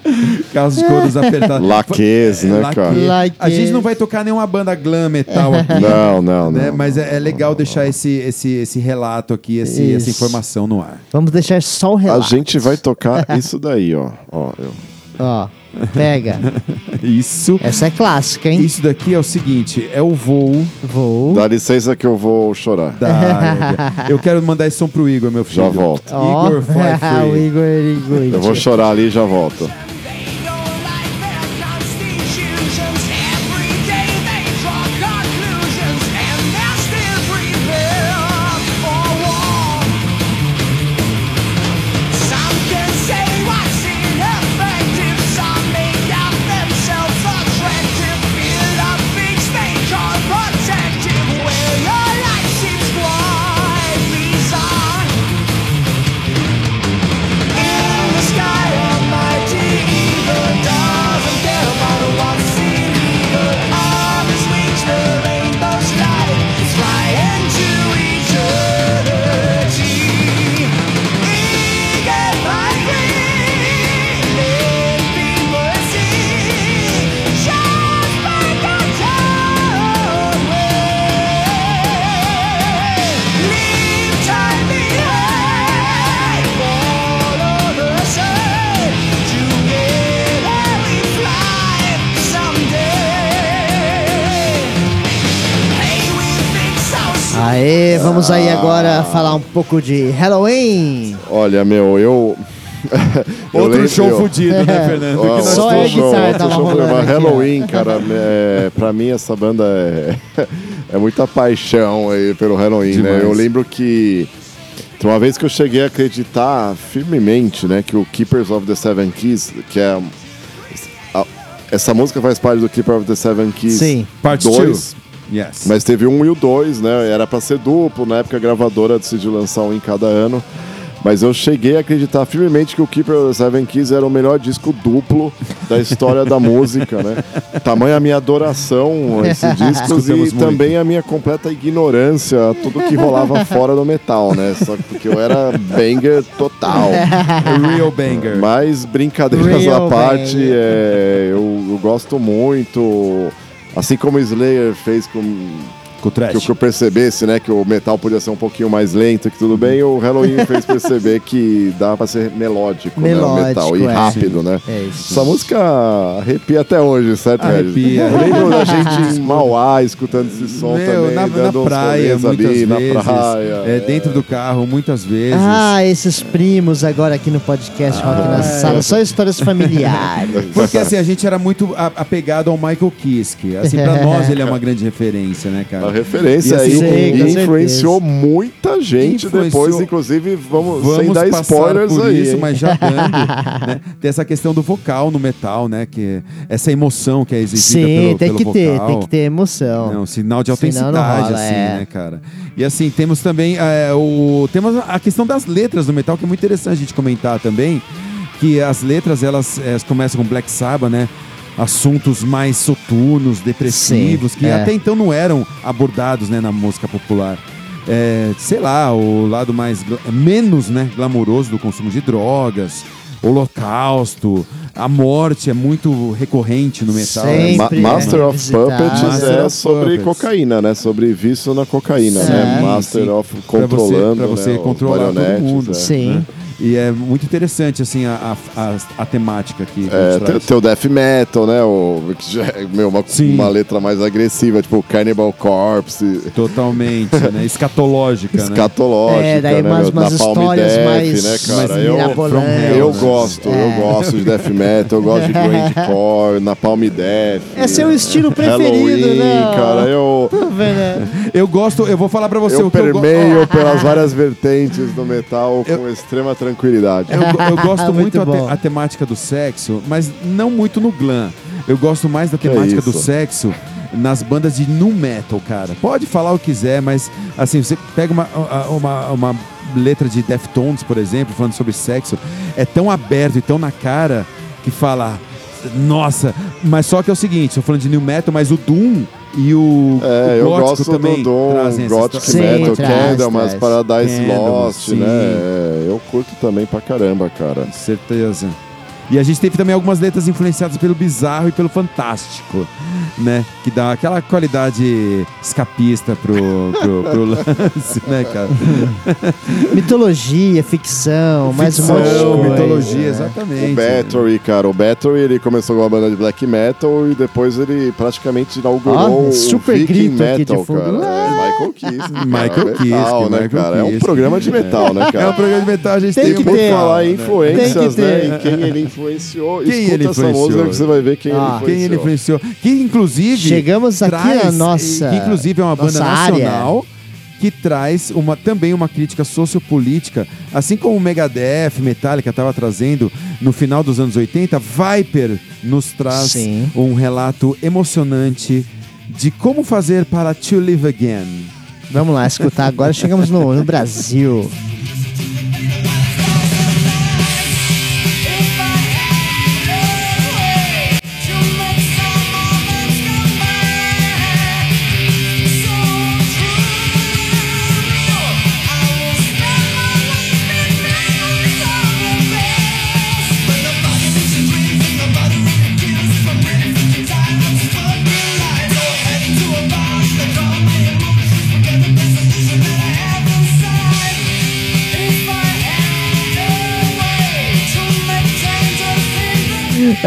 S3: Calças de couros apertadas.
S4: Laques, né, cara?
S2: Laque.
S3: A gente não vai tocar nenhuma banda glam metal aqui.
S4: Não, não,
S3: né?
S4: não.
S3: Mas é, é legal deixar esse, esse, esse relato aqui, esse, essa informação no ar.
S2: Vamos deixar só o
S4: A
S2: relato.
S4: gente vai tocar isso daí, ó. ó eu-
S2: Ó, pega.
S3: Isso.
S2: Essa é clássica, hein?
S3: Isso daqui é o seguinte: é o voo
S2: Vou.
S4: Dá licença que eu vou chorar.
S3: da. eu quero mandar esse som pro Igor, meu filho.
S4: Já volto.
S2: Ó,
S3: Igor Fly
S2: o. Igor Igor.
S4: Eu vou chorar ali e já volto.
S2: Aê, vamos aí agora falar um pouco de Halloween.
S4: Olha, meu, eu. eu
S3: Outro
S4: lembro-
S3: show
S4: eu-
S3: fudido, né, Fernando? Nós
S2: Só
S4: outro
S2: é guitarra
S4: outro
S2: tava
S4: show
S2: rolando aqui.
S4: Halloween, cara, é, pra mim essa banda é, é muita paixão aí pelo Halloween, né?
S3: Demais.
S4: Eu lembro que tem uma vez que eu cheguei a acreditar firmemente, né, que o Keepers of the Seven Keys, que é a- essa música faz parte do Keeper of the Seven Keys
S2: Sim.
S3: Part
S4: 2,
S3: two. Yes.
S4: mas teve um e o dois, né? Era pra ser duplo, na época a gravadora decidiu lançar um em cada ano. Mas eu cheguei a acreditar firmemente que o Keeper of the Seven Keys era o melhor disco duplo da história da música, né? Tamanha a minha adoração a esse disco
S3: Escutamos
S4: e
S3: muito.
S4: também a minha completa ignorância a tudo que rolava fora do metal, né? Só que porque eu era banger total.
S3: Real Banger.
S4: Mas brincadeiras
S2: Real
S4: à parte, é, eu, eu gosto muito. Assim como o Slayer fez com
S3: Com o
S4: que,
S3: trash.
S4: que eu percebesse, né, que o metal podia ser um pouquinho mais lento, que tudo bem, o Halloween fez perceber que dá pra ser melódico, né, o
S2: Melódico,
S4: metal, e
S2: é.
S4: rápido, né?
S2: É isso.
S4: Essa música arrepia até hoje, certo,
S3: Arrepia.
S4: Eu lembro da gente em Mauá escutando esse som
S3: Meu,
S4: também,
S3: na, na
S4: dando uns
S3: praia, muitas
S4: ali,
S3: vezes.
S4: na praia.
S3: é, dentro do carro, muitas vezes.
S2: Ah, esses primos agora aqui no podcast Rock
S3: Ah,
S2: na
S3: é.
S2: Sala, só histórias familiares.
S3: Porque assim, a gente era muito apegado ao Michael Kiske. Assim, pra nós ele é uma grande referência, né, cara?
S4: A referência
S3: assim,
S4: aí
S2: Sim, com
S4: e influenciou
S2: certeza.
S4: muita gente
S3: Influenciou-
S4: depois, inclusive, vamos, sem
S3: Vamos
S4: dar
S3: passar
S4: spoilers
S3: por
S4: aí.
S3: isso,
S4: hein?
S3: mas já dando, né? Tem essa questão do vocal no metal, né? Que essa emoção que é exigida
S2: Sim,
S3: pelo,
S2: tem
S3: pelo
S2: que ter,
S3: vocal.
S2: tem que ter emoção.
S3: Não, sinal de autenticidade,
S2: rola,
S3: assim,
S2: é.
S3: né, cara? E assim, temos também é, o. Temos a questão das letras do metal, que é muito interessante a gente comentar também. Que as letras, elas, elas começam com Black Sabbath, né? Assuntos mais soturnos, depressivos,
S2: Sim,
S3: que
S2: é.
S3: até então não eram abordados né, na música popular. é, sei lá, o lado mais menos, né, glamouroso do consumo de drogas, holocausto, a morte é muito recorrente no metal.
S2: Sempre.
S4: Ma-
S2: é
S4: Master of
S2: revisitado.
S4: Puppets
S3: Master
S4: é
S3: of
S4: sobre
S3: Puppets.
S4: cocaína, né? Sobre vício na cocaína, né?
S2: Sim,
S4: Master
S3: sim.
S4: of
S3: Pra você-
S4: controlando,
S3: pra você
S4: né?
S3: controlar todo mundo.
S4: é.
S2: Sim.
S3: né? E é muito interessante, assim, a, a, a, a temática aqui.
S4: É, tem, tem o death metal, né? O, que já é, meu, uma, uma letra mais agressiva, tipo Cannibal Corpse,
S3: Totalmente, né? Escatológica, né?
S4: escatológica,
S2: É, daí
S4: né?
S2: umas
S4: Napalm
S2: histórias
S4: Death,
S2: mais
S4: né, cara?
S3: mais
S4: eu,
S2: mirabolantes.
S4: eu
S3: né?
S4: gosto,
S2: É.
S4: eu gosto de death metal, eu gosto de grindcore, Napalm Death.
S2: É seu estilo preferido, né?
S4: cara, eu...
S2: Tá né?
S3: Eu gosto, eu vou falar pra você
S4: Eu
S3: o que eu go-
S4: permeio pelas várias vertentes do metal
S3: Eu-
S4: com extrema tranquilidade.
S3: Eu, go- eu gosto
S2: Muito
S3: muito a, te- a temática do sexo, mas não muito no glam. Eu gosto mais da temática do
S4: isso?
S3: sexo nas bandas de nu metal, cara. Pode falar o que quiser, mas assim, você pega uma, uma, uma letra de Deftones, por exemplo, falando sobre sexo, é tão aberto e tão na cara que fala, nossa, mas só que é o seguinte, estou falando de new metal, mas o Doom e o,
S4: É,
S3: o
S4: eu
S3: gótico
S4: gosto
S3: também
S4: do Doom,
S3: trazem essa
S4: Gothic.
S2: Sim,
S4: Metal,
S2: traz,
S4: Candlemas,
S2: traz.
S4: Paradise
S3: Candlemas,
S4: Lost,
S3: sim.
S4: né? Eu curto também pra caramba, cara.
S3: Com certeza. E a gente teve também algumas letras influenciadas pelo bizarro e pelo fantástico, né? Que dá aquela qualidade escapista pro, pro, pro lance, né, cara?
S2: Mitologia, ficção, mais um monte de
S3: Ficção,
S2: coisa.
S3: mitologia,
S2: né?
S3: exatamente.
S4: O Battery, cara, o Battery ele começou com uma banda de black metal e depois ele praticamente inaugurou
S2: Ó,
S4: o
S2: super
S4: Viking
S2: grito aqui de
S4: Metal,
S2: fundo.
S4: cara. É, Michael Kiske. cara,
S3: Michael
S4: metal,
S3: Kiske,
S4: né,
S3: Michael
S4: cara? É um programa de metal, né, cara?
S3: É um programa de metal, a gente
S2: Tem
S3: tem,
S2: que ter.
S4: falar em
S3: né?
S4: influências,
S2: Tem que ter.
S4: né? E quem ele influenciou.
S3: Quem
S4: Escuta
S3: ele
S4: essa
S3: influenciou?
S4: música que você vai ver quem
S2: Ah.
S4: ele
S3: Quem ele
S4: influenciou.
S3: influenciou? Inclusive.
S2: Chegamos aqui
S3: traz,
S2: na nossa-
S3: Que inclusive é uma banda
S2: nossa área.
S3: nacional. Que traz uma, também uma crítica sociopolítica, assim como o Megadeth, Metallica estava trazendo no final dos anos 80, Viper nos traz
S2: Sim.
S3: um relato emocionante de como fazer para to live again.
S2: Vamos lá, escutar agora. Chegamos no, no Brasil.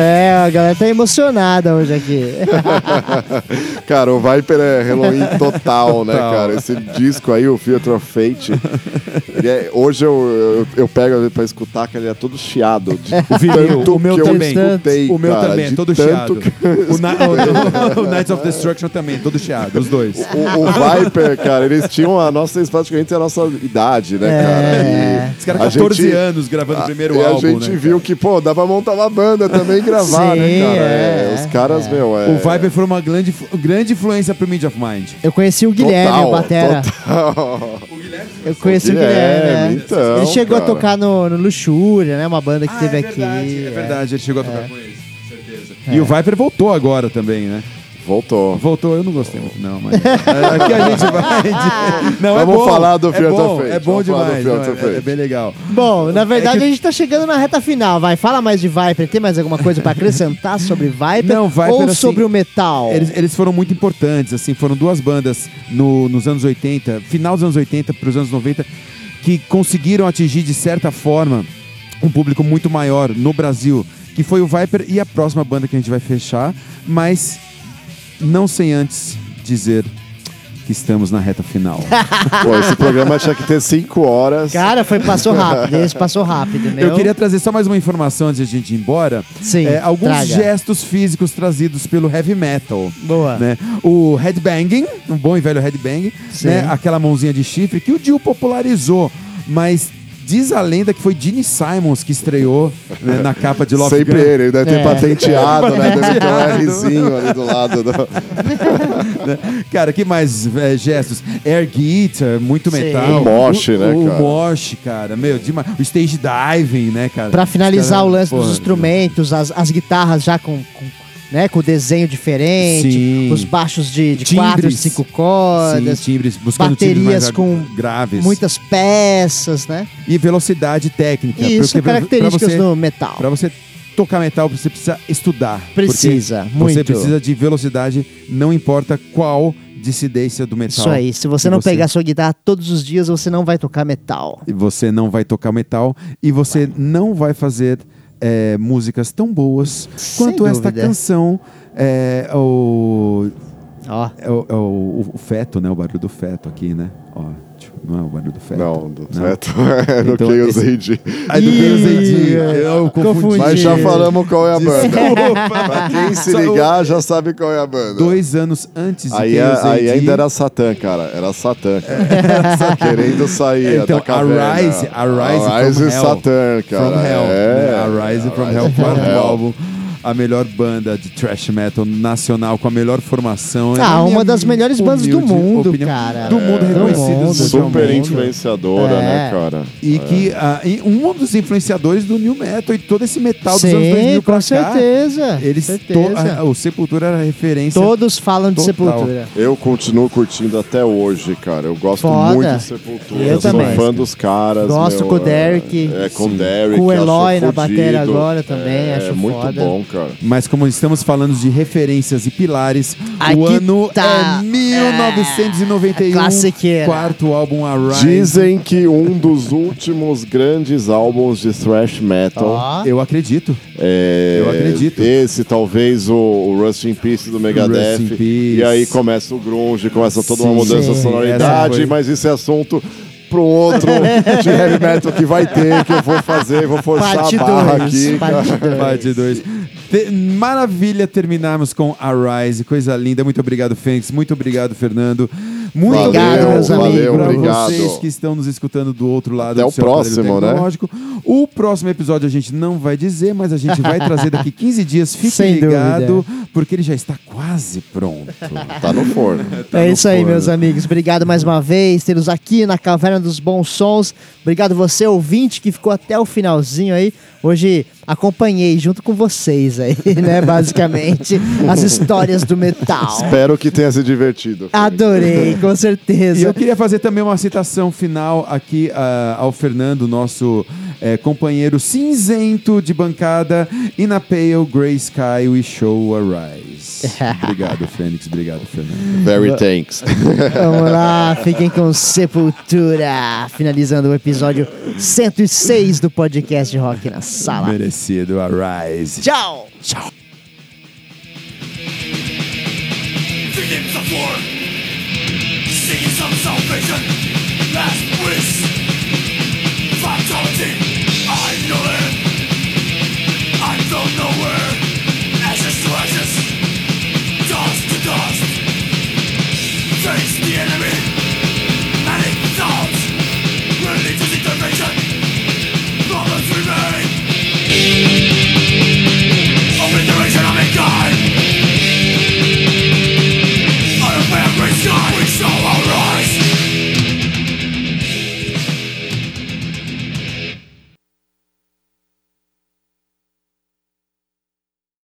S2: É, a galera tá emocionada hoje aqui.
S4: Cara, o Viper é Halloween total, né,
S3: Total.
S4: cara? Esse disco aí, o Theater of Fate, é- hoje eu, eu, eu pego pra escutar que ele é todo chiado. De
S3: O vinil, o meu
S4: que eu
S3: também.
S4: escutei,
S3: o meu
S4: cara,
S3: também, é todo chiado. O, Ni- o- o Knights of Destruction também, todo chiado, os dois.
S4: O, o Viper, cara, eles tinham a nossa, eles praticamente a nossa idade, né,
S2: É.
S4: cara?
S3: Os caras
S4: A
S3: 14
S4: gente-
S3: anos gravando o primeiro
S4: e
S3: álbum,
S4: a gente
S3: né,
S4: viu que, pô, dá pra montar uma banda também e gravar,
S2: Sim,
S4: né, cara?
S2: é,
S4: os caras, meu, é...
S3: O Viper foi uma grande, grande influência pro Media of Mind.
S2: Eu conheci o Guilherme,
S4: Total,
S2: o Batera.
S4: total.
S2: Eu conheci o
S4: Guilherme,
S2: Guilherme. né?
S4: então,
S2: ele chegou
S4: cara.
S2: a tocar no, no Luxúria, né? Uma banda que teve
S3: é
S2: aqui.
S3: verdade, é
S2: é.
S3: verdade, ele chegou a tocar com eles, certeza. E o Viper voltou agora também, né?
S4: Voltou.
S3: Voltou, eu não gostei muito, não, mas. Aqui a gente vai. de- Não, é
S4: Vamos
S3: bom,
S4: falar do
S3: é
S4: Fear
S3: bom,
S4: Fate,
S3: É bom
S4: falar do
S3: demais, não, é, é bem legal.
S2: Bom, na verdade
S3: É que-
S2: a gente tá chegando na reta final, vai. Fala mais de Viper. Tem mais alguma coisa pra acrescentar sobre Viper?
S3: Não, Viper,
S2: Ou
S3: assim,
S2: sobre o metal?
S3: Eles, eles foram muito importantes, assim, foram duas bandas no- nos anos 80, final dos anos 80 para os anos 90, que conseguiram atingir, de certa forma, um público muito maior no Brasil, que foi o Viper e a próxima banda que a gente vai fechar, mas não sem antes dizer que estamos na reta final.
S4: Pô, esse programa tinha que ter cinco horas.
S2: Cara, foi, passou rápido. Esse passou rápido, né?
S3: Eu queria trazer só mais uma informação antes de a gente ir embora.
S2: Sim,
S3: É, alguns
S2: traga.
S3: gestos físicos trazidos pelo heavy metal.
S2: Boa.
S3: né? O headbanging, um bom e velho headbang,
S2: Sim.
S3: né? Aquela mãozinha de chifre que o Dio popularizou, mas diz a lenda que foi Gene Simons que estreou né, na capa de Love
S4: Sempre
S3: Gun.
S4: ele, ele deve ter
S2: É.
S4: patenteado, né? Deve ter um. Rzinho ali do lado. Do...
S3: Cara, que mais é, gestos? Air guitar, muito
S2: Sim.
S3: metal.
S4: O mosh,
S3: o,
S4: né,
S3: O
S4: cara?
S3: mosh, cara, meu, demais. O stage diving, né, cara?
S2: Pra finalizar
S3: Os
S2: o lance
S3: porra,
S2: dos instrumentos, as, as guitarras já com, com, né? Com desenho diferente,
S3: Sim.
S2: os baixos de, de
S3: Timbres.
S2: quatro, cinco
S3: Sim,
S2: cordas,
S3: timbres, buscando timbres
S2: baterias
S3: mais
S2: com
S3: graves.
S2: muitas peças, né?
S3: E velocidade técnica.
S2: E isso
S3: porque
S2: características
S3: você,
S2: do metal.
S3: Pra você tocar metal, você precisa estudar.
S2: Precisa, muito.
S3: Você precisa de velocidade, não importa qual dissidência do metal.
S2: Isso aí, se você não pegar sua guitarra todos os dias, você não vai tocar metal.
S3: E você não vai tocar metal e você não vai fazer é, músicas tão boas
S2: Sem
S3: quanto esta
S2: dúvida.
S3: canção. É, o,
S2: Ó,
S3: é, o, é o- o feto, né? O barulho do feto aqui, né? Ó, não é o barulho do feto.
S4: Não, do
S3: Não.
S4: teto é no
S3: Então,
S4: Chaos
S3: esse-
S4: AD.
S3: Aí do
S2: Ih,
S3: Deus AD. Eu confundi.
S2: confundi.
S4: Mas já falamos qual é a banda.
S3: Desculpa.
S4: Pra quem se ligar, já sabe qual é a banda.
S3: Dois anos antes de
S4: Aí,
S3: Chaos
S4: é- aí
S3: AD,
S4: ainda era Satã, cara. Era Satã, cara. Querendo sair
S3: Então,
S4: da caverna.
S3: Arise- Arise
S4: Arise
S3: from
S4: e
S3: Hell.
S4: Satã, cara.
S3: From Hell.
S4: É.
S3: Arise from Hell, quarto álbum. A melhor banda de thrash metal nacional, com a melhor formação. É
S2: Ah, uma
S3: minha
S2: das melhores bandas do mundo,
S3: opinião.
S2: cara.
S3: Do mundo
S2: É,
S3: mundialmente.
S4: Super influenciadora,
S2: É.
S4: né, cara?
S3: E que ah, e um dos influenciadores do new metal e todo esse metal dos
S2: Sim,
S3: anos 2000 pra
S2: com
S3: cá.
S2: certeza.
S3: Eles
S2: certeza.
S3: to- a- o Sepultura era referência.
S2: Todos falam de
S3: Total.
S2: Sepultura.
S4: Eu continuo curtindo até hoje, cara. Eu gosto
S2: Foda.
S4: muito de Sepultura.
S2: Eu
S4: sou
S2: também.
S4: fã dos caras.
S2: Gosto
S4: meu,
S2: com o
S4: é-
S2: Derek.
S4: É, com o. Derek.
S2: Com o Eloy na bateria agora também,
S4: é,
S2: acho
S4: muito
S2: foda.
S4: bom, cara.
S3: Mas como estamos falando de referências e pilares,
S2: Aqui
S3: o ano
S2: tá.
S3: é 1991.
S2: É, classiqueira.
S3: Quarto álbum Arise.
S4: Dizem que um dos últimos grandes álbuns de thrash metal.
S2: Ó.
S3: Eu acredito.
S4: É,
S3: Eu acredito.
S4: Esse, talvez, o, o Rust in Peace do Megadeth.
S3: Rust in Peace.
S4: E aí começa o grunge, começa toda uma
S3: Sim,
S4: mudança de
S2: sim,
S4: sonoridade, mas isso é assunto para outro de heavy metal que vai ter, que eu vou fazer, vou forçar
S2: Parte
S4: a barra
S2: 2.
S4: aqui.
S2: Parte 2.
S3: 2. Maravilha terminarmos com Arise. Coisa linda. Muito obrigado, Fênix. Muito obrigado, Fernando. Muito
S4: Valeu,
S3: obrigado,
S2: meus
S3: pra
S4: obrigado.
S3: vocês que estão nos escutando do outro lado
S4: Até
S3: do
S4: o próximo, né?
S3: tecnológico. O próximo episódio a gente não vai dizer, mas a gente vai trazer daqui 15 dias. Fique
S2: Sem
S3: ligado, porque ele já está quase pronto.
S4: Tá no forno.
S3: Tá
S2: é
S3: no
S2: isso aí,
S3: forno.
S2: meus amigos. Obrigado mais uma vez tê-los aqui na Caverna dos Bons Sons. Obrigado você, ouvinte, que ficou até o finalzinho aí. Hoje acompanhei junto com vocês aí, né? Basicamente, as histórias do metal.
S4: Espero que tenha se divertido.
S2: Adorei, com
S3: E
S2: certeza.
S3: eu queria fazer também uma citação final aqui ah, ao Fernando, nosso eh, companheiro cinzento de bancada. E na Pale Grey Sky we show arise. obrigado, Fênix. Obrigado, Fernando.
S4: Very thanks.
S2: Vamos lá, fiquem com Sepultura. Finalizando o episódio 106 do podcast Rock na Sala.
S3: Merecido, arise.
S2: Tchau!
S3: Tchau.
S5: Victims of war, seeking some salvation, last wish.